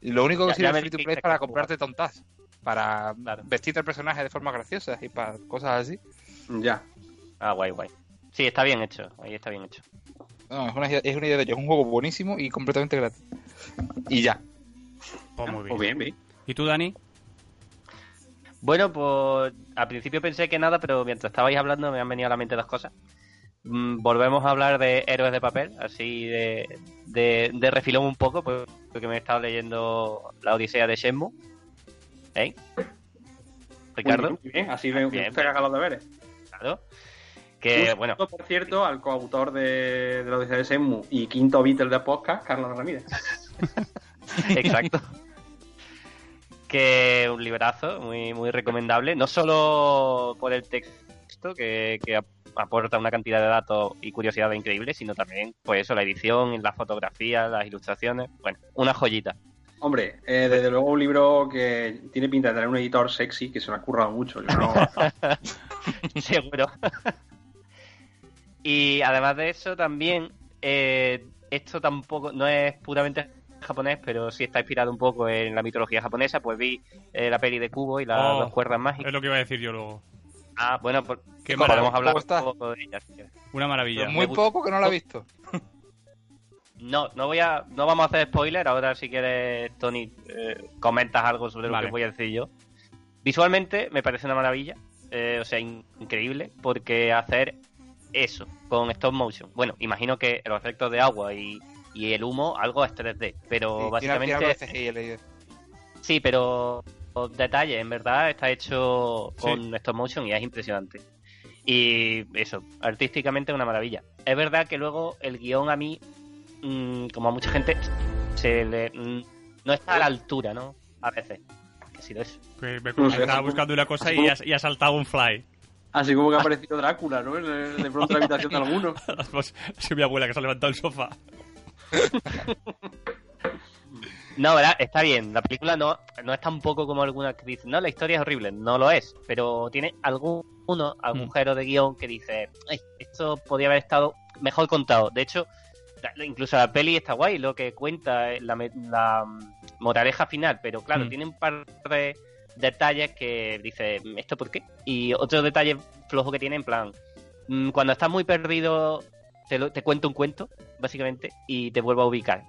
C: Y lo único que sirve el free to play es para
B: jugar.
C: comprarte tontas. Para
B: Claro.
C: vestirte al personaje de forma graciosa y para cosas así.
A: Ya.
B: Ah, guay, guay. Sí, está bien hecho. Ahí está bien hecho.
C: No, es, una, idea- es una idea de ellos. Es un juego buenísimo y completamente gratis. Y ya.
D: Pues muy
A: Pues
D: bien.
A: bien, bien.
D: ¿Y tú, Dani?
B: Bueno, pues al principio pensé que nada, pero mientras estabais hablando me han venido a la mente dos cosas. Mm, volvemos a hablar de héroes de papel, así de, de, de refilón un poco, pues, porque me he estado leyendo la Odisea de Shenmue. ¿Eh? Ricardo,
A: Muy bien, muy bien. Así gusta que haga los deberes.
B: claro. Que
A: Un
B: bueno,
A: por cierto, al coautor de, de la Odisea de Semu y quinto Beatle de podcast, Carlos Ramírez.
B: Exacto. que un librazo muy, muy recomendable, no solo por el texto, que, que ap- aporta una cantidad de datos y curiosidades increíbles, sino también, pues eso, la edición, la fotografía, las ilustraciones, bueno, una joyita.
A: Hombre, eh, desde luego un libro que tiene pinta de tener un editor sexy que se lo ha currado mucho. el libro.
B: Seguro. y además de eso, también, eh, esto tampoco no es puramente japonés, pero sí está inspirado un poco en la mitología japonesa, pues vi eh, la peli de Kubo y las
D: Oh,
B: dos cuerdas mágicas.
D: Es lo que iba a decir yo luego.
B: Ah, bueno, pues
D: Qué
B: podemos hablar un poco de ella. si quieres.
D: Una maravilla.
C: Pero muy poco que no la he visto.
B: No, no voy a, no vamos a hacer spoiler. Ahora, si quieres, Tony, eh, comentas algo sobre
D: Vale.
B: lo que voy a decir yo. Visualmente me parece una maravilla, eh, o sea, in- increíble, porque hacer eso con stop motion. Bueno, imagino que los efectos de agua y, y el humo, algo es 3D, pero
C: Sí, tiene- tiene algo
B: básicamente
C: de CGI, he leído.
B: sí, pero los detalles, en verdad, está hecho con
D: Sí.
B: stop motion y es impresionante. Y eso, artísticamente una maravilla. Es verdad que luego el guion a mí, mm, como a mucha gente, se le, mm, no está a la altura, ¿no? A veces. Que ha sido eso.
D: Que me-
A: No
D: estaba buscando una cosa y ha, y ha saltado un fly.
A: Así como que ha aparecido Drácula, ¿no? De pronto en la habitación de alguno.
D: Pues, sido mi abuela que se ha levantado el sofá.
B: No, ¿verdad? Está bien. La película no, no es tan poco como alguna que dice, no, la historia es horrible. No lo es. Pero tiene algunos agujeros de guion que dice, "Ay, esto podría haber estado mejor contado. De hecho, incluso la peli está guay, lo que cuenta eh, la, la mm, moraleja final. Pero claro,
D: Mm.
B: tiene un par de detalles que dice, ¿esto por qué? Y otro detalle flojo que tiene en plan, mm, cuando estás muy perdido, te, lo- te cuento un cuento, básicamente, y te vuelvo a ubicar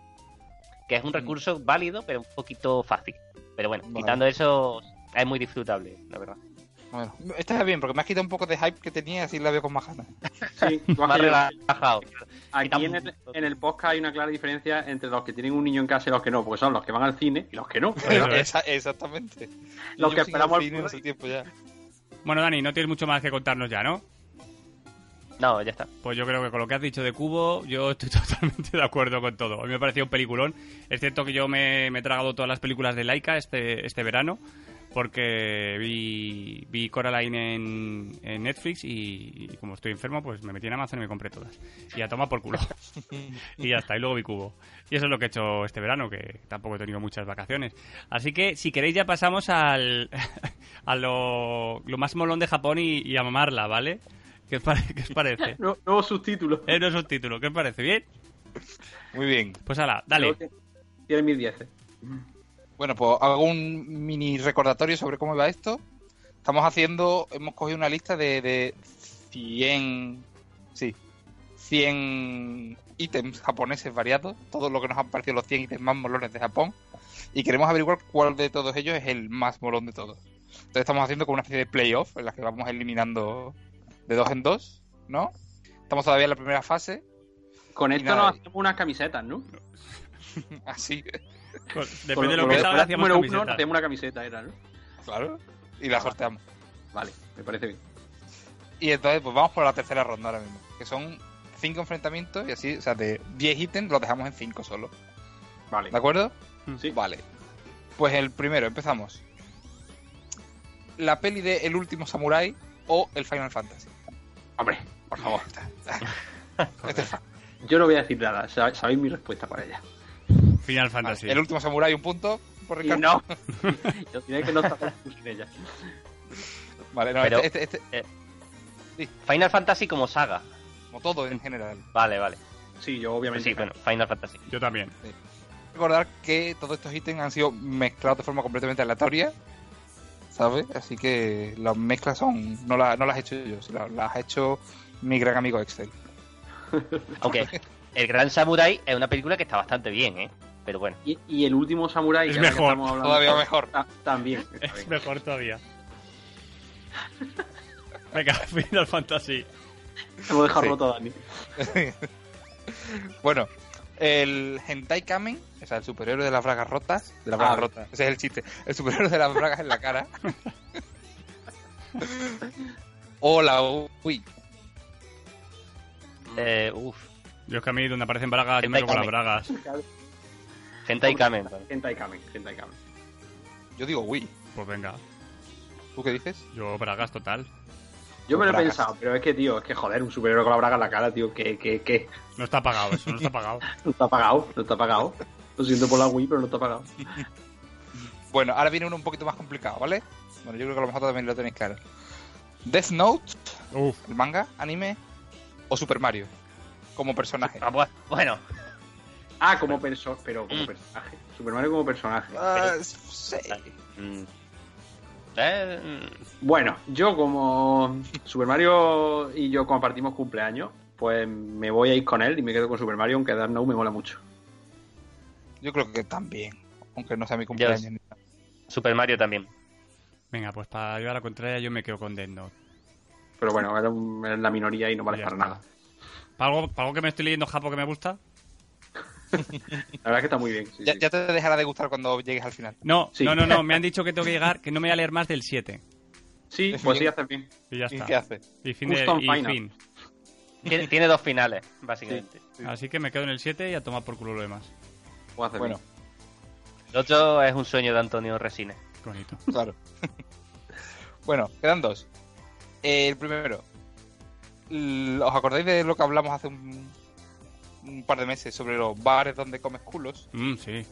B: que es un recurso válido, pero un poquito fácil. Pero bueno,
C: Vale.
B: quitando eso, es muy disfrutable, la verdad.
C: Bueno, está bien, porque me has quitado un poco de hype que tenía, así la veo con más ganas.
A: Sí, tú has
B: Más relajado.
A: Aquí en el, en el podcast hay una clara diferencia entre los que tienen un niño en casa y los que no, porque son los que van al cine y los que no.
C: Esa- exactamente.
A: Los
C: Yo
A: que esperamos
C: el cine
A: cine.
C: sé tiempo ya.
D: Bueno, Dani, no tienes mucho más que contarnos ya, ¿no?
B: No, ya está.
D: Pues yo creo que con lo que has dicho de Cubo, yo estoy totalmente de acuerdo con todo. A mí me ha parecido un peliculón. Es cierto que yo me, me he tragado todas las películas de Laika este, este verano, porque vi, vi Coraline en, en Netflix y, y como estoy enfermo, pues me metí en Amazon y me compré todas. Y a tomar por culo. y ya está, y luego vi Cubo. Y eso es lo que he hecho este verano, que tampoco he tenido muchas vacaciones. Así que, si queréis, ya pasamos al, a lo, lo más molón de Japón y, y a mamarla, ¿vale? ¿Qué os, pare- qué os parece?
A: No, nuevos subtítulos.
D: Eh, no subtítulo, ¿qué os parece? ¿Bien?
C: Muy bien.
D: Pues ala, dale.
A: Tiene mil dieces.
C: Bueno, pues hago un mini recordatorio sobre cómo va esto. Estamos haciendo, hemos cogido una lista de, de 100, sí, 100 ítems japoneses variados, todo lo que nos han parecido los 100 ítems más molones de Japón, y queremos averiguar cuál de todos ellos es el más molón de todos. Entonces estamos haciendo como una especie de playoff en la que vamos eliminando de dos en dos, ¿no? Estamos todavía en la primera fase,
A: Con esto
C: nada.
A: nos hacemos unas camisetas, ¿no?
C: así,
D: Con-
A: Con-
D: Depende de lo que salga, hacemos
A: número uno, hacemos una camiseta, era, ¿no?
C: claro, y la sorteamos.
A: Vale, me parece bien.
C: Y entonces, pues vamos por la tercera ronda ahora mismo. Que son cinco enfrentamientos y así, o sea, de 10 ítems los dejamos en 5 solo.
A: Vale.
C: ¿De acuerdo?
A: Sí.
C: Vale. Pues el primero, empezamos. La peli de El último Samurai o el Final Fantasy.
A: Hombre, por favor. Yo no voy a decir nada, sab- sabéis mi respuesta para ella.
D: Final Fantasy.
C: El último Samurai, un punto por
A: Y
C: Ricardo.
A: no. Yo diré que no está sin ella.
C: Vale, no,
B: Pero-
C: este, este, este-
B: Final Fantasy como saga.
C: como todo en general.
B: Vale, vale.
A: Sí, yo obviamente.
B: sí, bueno, Final Fantasy.
D: Yo también.
C: Recordar que todos estos ítems han sido mezclados de forma completamente aleatoria. ¿Sabes? Así que las mezclas son. No, la- no las he hecho yo, sino las, ha hecho mi gran amigo Excel.
B: Aunque El Gran Samurai es una película que está bastante bien, ¿eh? Pero bueno.
A: Y, y el último Samurai.
D: Es
A: que ahora que
D: mejor,
A: estamos hablando-
C: Todavía mejor.
A: Ta- También.
D: Es mejor todavía. Venga, Final Fantasy.
A: Hemos dejado
C: Sí.
A: roto a Dani.
C: Bueno, el Hentai Kamen, o sea, el superhéroe de las bragas rotas. De las bragas
A: Ah,
C: rotas, ese es el chiste. El superhéroe de las bragas en la cara. o la Wii.
B: Eh, uf.
D: Yo es que a mí donde aparecen bragas, yo me con las bragas.
B: Hentai Kamen.
A: Hentai Kamen, Hentai Kamen.
C: Yo digo Wii.
D: Pues venga,
C: ¿Tú qué dices?
D: yo bragas total.
A: Yo me lo he
C: Bragas.
A: pensado, pero es que, tío, es que joder, un superhéroe con la braga en la cara, tío, que, que, que.
D: No está pagado, eso no está pagado.
A: No está pagado, no está pagado. Lo siento por la Wii, pero no está pagado.
C: Bueno, ahora viene uno un poquito más complicado, ¿vale? Bueno, yo creo que a lo mejor también lo tenéis claro. Death Note,
D: Uf,
C: el manga, anime, o Super Mario, como personaje.
B: Ah, bu- Bueno,
A: Ah, como perso pero como
B: Mm.
A: personaje. Super Mario como personaje.
C: Ah, sí.
B: Eh,
A: Bueno, yo como Super Mario y yo compartimos cumpleaños, pues me voy a ir con él y me quedo con Super Mario, aunque Dark Knight me mola mucho.
C: Yo creo que también, aunque no sea mi cumpleaños.
B: Super Mario también.
D: Venga, pues para llevar la contraria yo me quedo con Death Note.
A: Pero bueno, era un- era la minoría y no vale
D: Ya
A: para
D: está.
A: nada.
D: ¿Para algo, para algo que me estoy leyendo Japo que me gusta?
A: La verdad es que está muy bien. sí,
C: Ya,
A: sí.
C: ya te dejará de gustar cuando llegues al final.
D: No,
A: Sí.
D: no, no, no. Me han dicho que tengo que llegar, que no me voy a leer más del 7.
A: Sí, pues sí, haces bien.
D: Y ya
C: ¿Y
D: está.
C: qué hace?
D: Y fin. de- y
A: Final.
D: fin.
B: Tiene, tiene dos finales, básicamente.
D: Así que me quedo en el 7 y a tomar por culo lo demás.
A: Pues
C: Bueno,
A: bien.
B: El otro es un sueño de Antonio Resines.
D: Bonito.
C: claro. bueno, quedan dos. El primero. ¿Os acordáis de lo que hablamos hace un, un par de meses sobre los bares donde comes culos?
D: Mm, sí.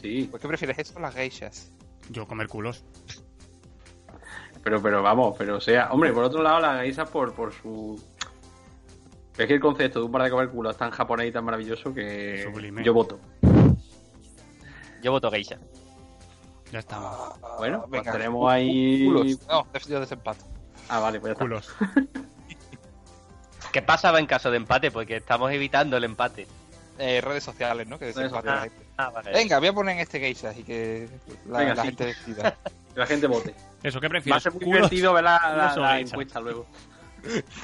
A: Sí,
C: Pues ¿qué prefieres eso o las geishas?
D: Yo comer culos.
A: pero, pero vamos, pero o sea, hombre, por otro lado, la Gaisa por, por su. Es que el concepto de un bar de comer culo es tan japonés y tan maravilloso que
D: Sublime.
A: yo voto.
B: Yo voto Geisha.
D: Ya estamos.
A: Bueno, pues
C: venga.
A: tenemos ahí.
C: Culos. No, yo desempato.
A: Ah, vale, pues ya está.
D: Culos.
B: ¿Qué pasaba en caso de empate? Porque estamos evitando el empate.
C: Eh, redes sociales, ¿no? Que
A: Redes
C: desempate la
A: sociales.
C: gente.
B: Ah, vale.
C: Venga, voy a poner en este geishas y que la,
A: Venga,
C: la
A: sí.
C: gente decida.
A: Que la gente vote.
D: Eso, ¿qué
A: Va a
D: prefieres?
A: ser muy
D: ¿Culos?
A: divertido ver la, la- la encuesta luego.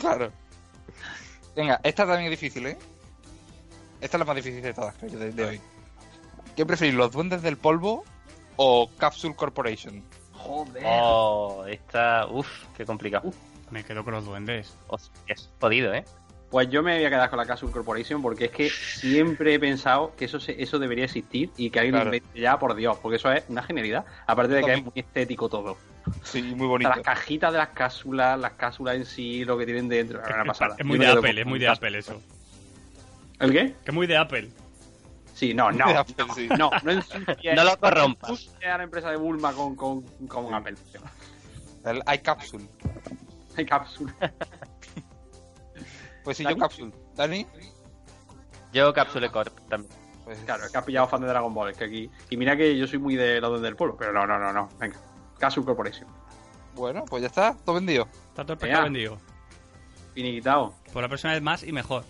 C: claro. Venga, esta también es difícil, ¿eh? Esta es la más difícil de todas, creo yo, de, de hoy. ¿Qué preferís, los duendes del polvo o Capsule Corporation?
A: Joder.
B: Oh, esta... Uf, qué complicado.
D: Me quedo con los duendes.
B: Hostia, es jodido, ¿eh?
A: Pues yo me voy a quedar con la Castle Corporation porque es que siempre he pensado que eso se- eso debería existir y que alguien
C: Claro.
A: lo invente ya, por Dios, porque eso es una genialidad. Aparte de que es muy estético todo.
C: Sí, muy bonito.
A: las cajitas de las cápsulas, las cápsulas en sí, lo que tienen dentro, es una pasada.
D: Es muy
A: Yo
D: de Apple,
A: con-
D: es muy de Apple eso.
A: ¿El qué?
D: Que es muy de Apple.
A: Sí, no, no.
C: De Apple, sí.
A: No, no
B: No lo corrompas.
A: a la empresa de Bulma con, con, con Apple.
C: El iCapsule.
A: Hay cápsula.
C: Pues sí,
A: ¿Dani?
C: yo Capsule. ¿Dani?
B: Yo Capsule Corp también.
C: Pues,
A: Claro, es que has pillado fan de Dragon Ball. Es que aquí. Y mira que yo soy muy de los del pueblo, pero no, no, no, no. Venga. Castle Corporation.
C: Bueno, pues ya está, todo vendido.
D: Está todo vendido.
A: Finiquitado.
D: Por la próxima vez más y mejor.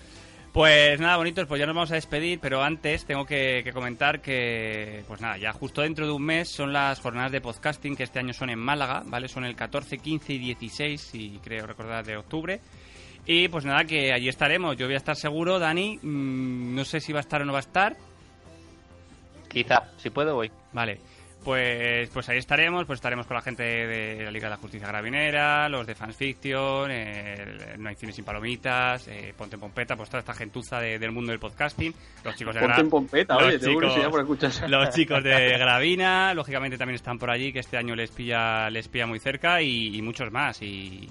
D: Pues nada, bonitos, pues ya nos vamos a despedir, pero antes tengo que, que comentar que, pues nada, ya justo dentro de un mes son las jornadas de podcasting que este año son en Málaga, ¿vale? Son el 14, 15 y 16, si creo recordar, de octubre. Y pues nada, que allí estaremos. Yo voy a estar seguro, Dani, mm, no sé si va a estar o no va a estar.
B: Quizá, si puedo voy.
D: Vale, pues, pues ahí estaremos, pues estaremos con la gente de la Liga de la Justicia Gravinera, los de Fans Fiction, el No hay cine sin palomitas, eh, Ponte en Pompeta, pues toda esta gentuza de- del mundo del podcasting, los chicos de
A: Ponte en pompeta,
D: los
A: oye,
D: chicos-
A: por escuchar.
D: los chicos de Gravina, lógicamente también están por allí, que este año les pilla, les pilla muy cerca y, y muchos más. Y,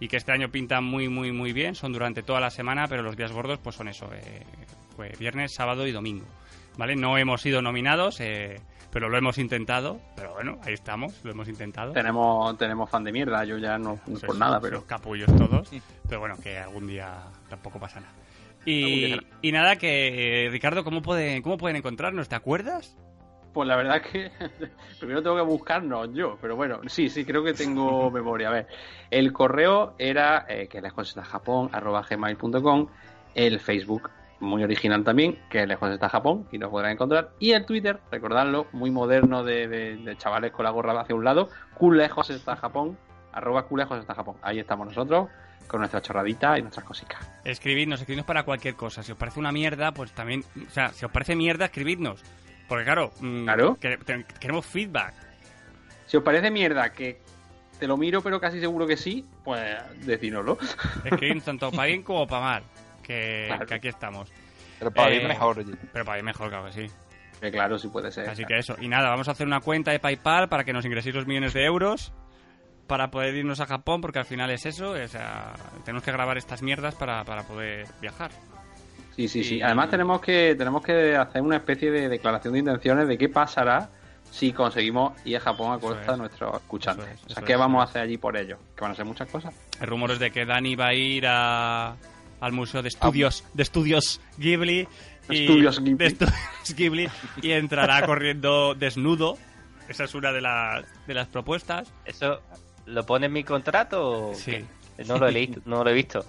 D: y que este año pintan muy, muy, muy bien. Son durante toda la semana, pero los días gordos pues son eso, eh, pues viernes, sábado y domingo. ¿Vale? No hemos sido nominados, eh, pero lo hemos intentado. Pero bueno, ahí estamos, lo hemos intentado.
A: Tenemos, tenemos fan de mierda, yo ya no, no
D: Sois-
A: por nada, pero.
D: capullos todos. Pero bueno, que algún día tampoco pasa nada. Y, y nada, que Ricardo, ¿cómo, puede, ¿cómo pueden encontrarnos? ¿Te acuerdas?
A: Pues la verdad es que primero tengo que buscarnos yo, pero bueno, sí, sí, creo que tengo memoria. A ver, el correo era eh, que lejos está Japón, arroba gmail.com, el Facebook, muy original también, que lejos está Japón, y lo podrán encontrar, y el Twitter, recordadlo, muy moderno de, de- de chavales con la gorra hacia un lado, lejos está Japón, arroba lejos está Japón. Ahí estamos nosotros, con nuestra chorradita y nuestras cositas.
D: Escribidnos, escribidnos para cualquier cosa. Si os parece una mierda, pues también. O sea, si os parece mierda, escribidnos. Porque claro, mm,
A: Claro.
D: que- te- queremos feedback.
A: Si os parece mierda que te lo miro, pero casi seguro que sí, pues decínoslo.
D: Escribidnos tanto para bien como para mal. Que,
A: Claro.
D: que aquí estamos.
C: Pero para
D: Eh,
C: bien mejor, oye.
D: Pero para bien mejor, claro que sí.
A: Que claro, sí puede ser.
D: Así que eso. Y nada, vamos a hacer una cuenta de PayPal para que nos ingreséis los millones de euros. Para poder irnos a Japón, porque al final es eso. O sea, tenemos que grabar estas mierdas para, para poder viajar.
A: Sí, sí, sí.
D: Y-
A: Además tenemos que tenemos que hacer una especie de declaración de intenciones de qué pasará si conseguimos ir a Japón a costa
D: es.
A: de nuestros escuchantes.
D: Es,
A: o sea, ¿qué
D: es,
A: vamos a hacer allí por ellos? Que van a ser muchas cosas.
D: Hay rumores de que Dani va a ir a, al Museo de Estudios, de Estudios Ghibli. y-
A: Estudios Ghibli.
D: de Estudios Ghibli y entrará corriendo desnudo esa es una de las, de las propuestas.
B: ¿Eso lo pone en mi contrato? o
D: Sí.
B: qué? No lo he leído, no lo he visto.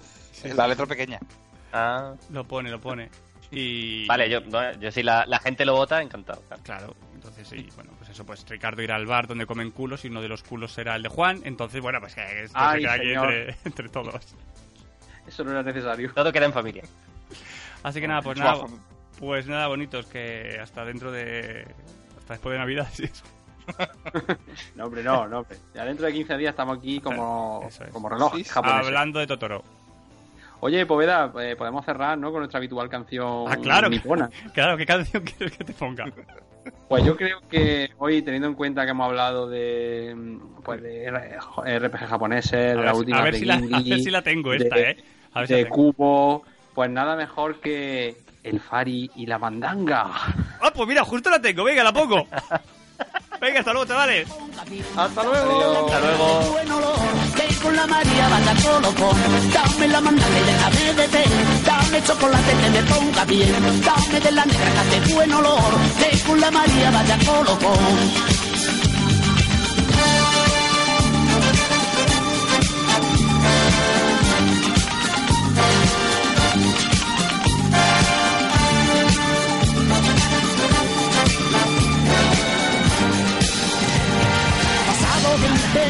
C: La letra pequeña.
B: Ah,
D: Lo pone, lo pone. Y...
B: vale, yo, no, yo si la, la gente lo vota, encantado. claro.
D: Claro, entonces sí, bueno, pues eso, pues Ricardo irá al bar donde comen culos y uno de los culos será el de Juan, entonces bueno, pues que esto
A: Ay,
D: se queda aquí entre, entre todos.
A: Eso no era necesario.
B: Todo queda en familia.
D: Así que nada, pues nada, pues nada, bonitos, que hasta dentro de... hasta después de Navidad, sí.
A: No, hombre, no, no, hombre. Ya dentro de 15 días estamos aquí como,
D: es.
A: como reloj
C: Sí,
A: japonés.
D: Hablando de Totoro.
A: Oye, Poveda, eh, podemos cerrar, ¿no? Con nuestra habitual canción
D: Ah, claro.
A: nipona.
D: Claro, ¿qué canción quieres que te ponga?
A: Pues yo creo que hoy, teniendo en cuenta que hemos hablado de, pues de RPG japoneses, de la última
D: a ver si la, a ver si la tengo esta,
A: de-
D: ¿eh? Ver si
A: de
D: tengo.
A: Cubo, pues nada mejor que el Fari y la Mandanga.
D: Ah, pues mira, justo la tengo, venga, la pongo. Venga, hasta luego, chavales.
A: ¡Hasta luego!
B: Hasta luego.
F: con la María. Dame la mandanga y déjame de té. Dame chocolate que me ponga bien. Dame de la negra que hace buen olor, que con la María vaya colocón.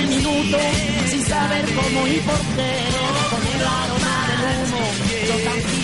F: minutos sin saber cómo y por qué. Con el aroma del humo, los también.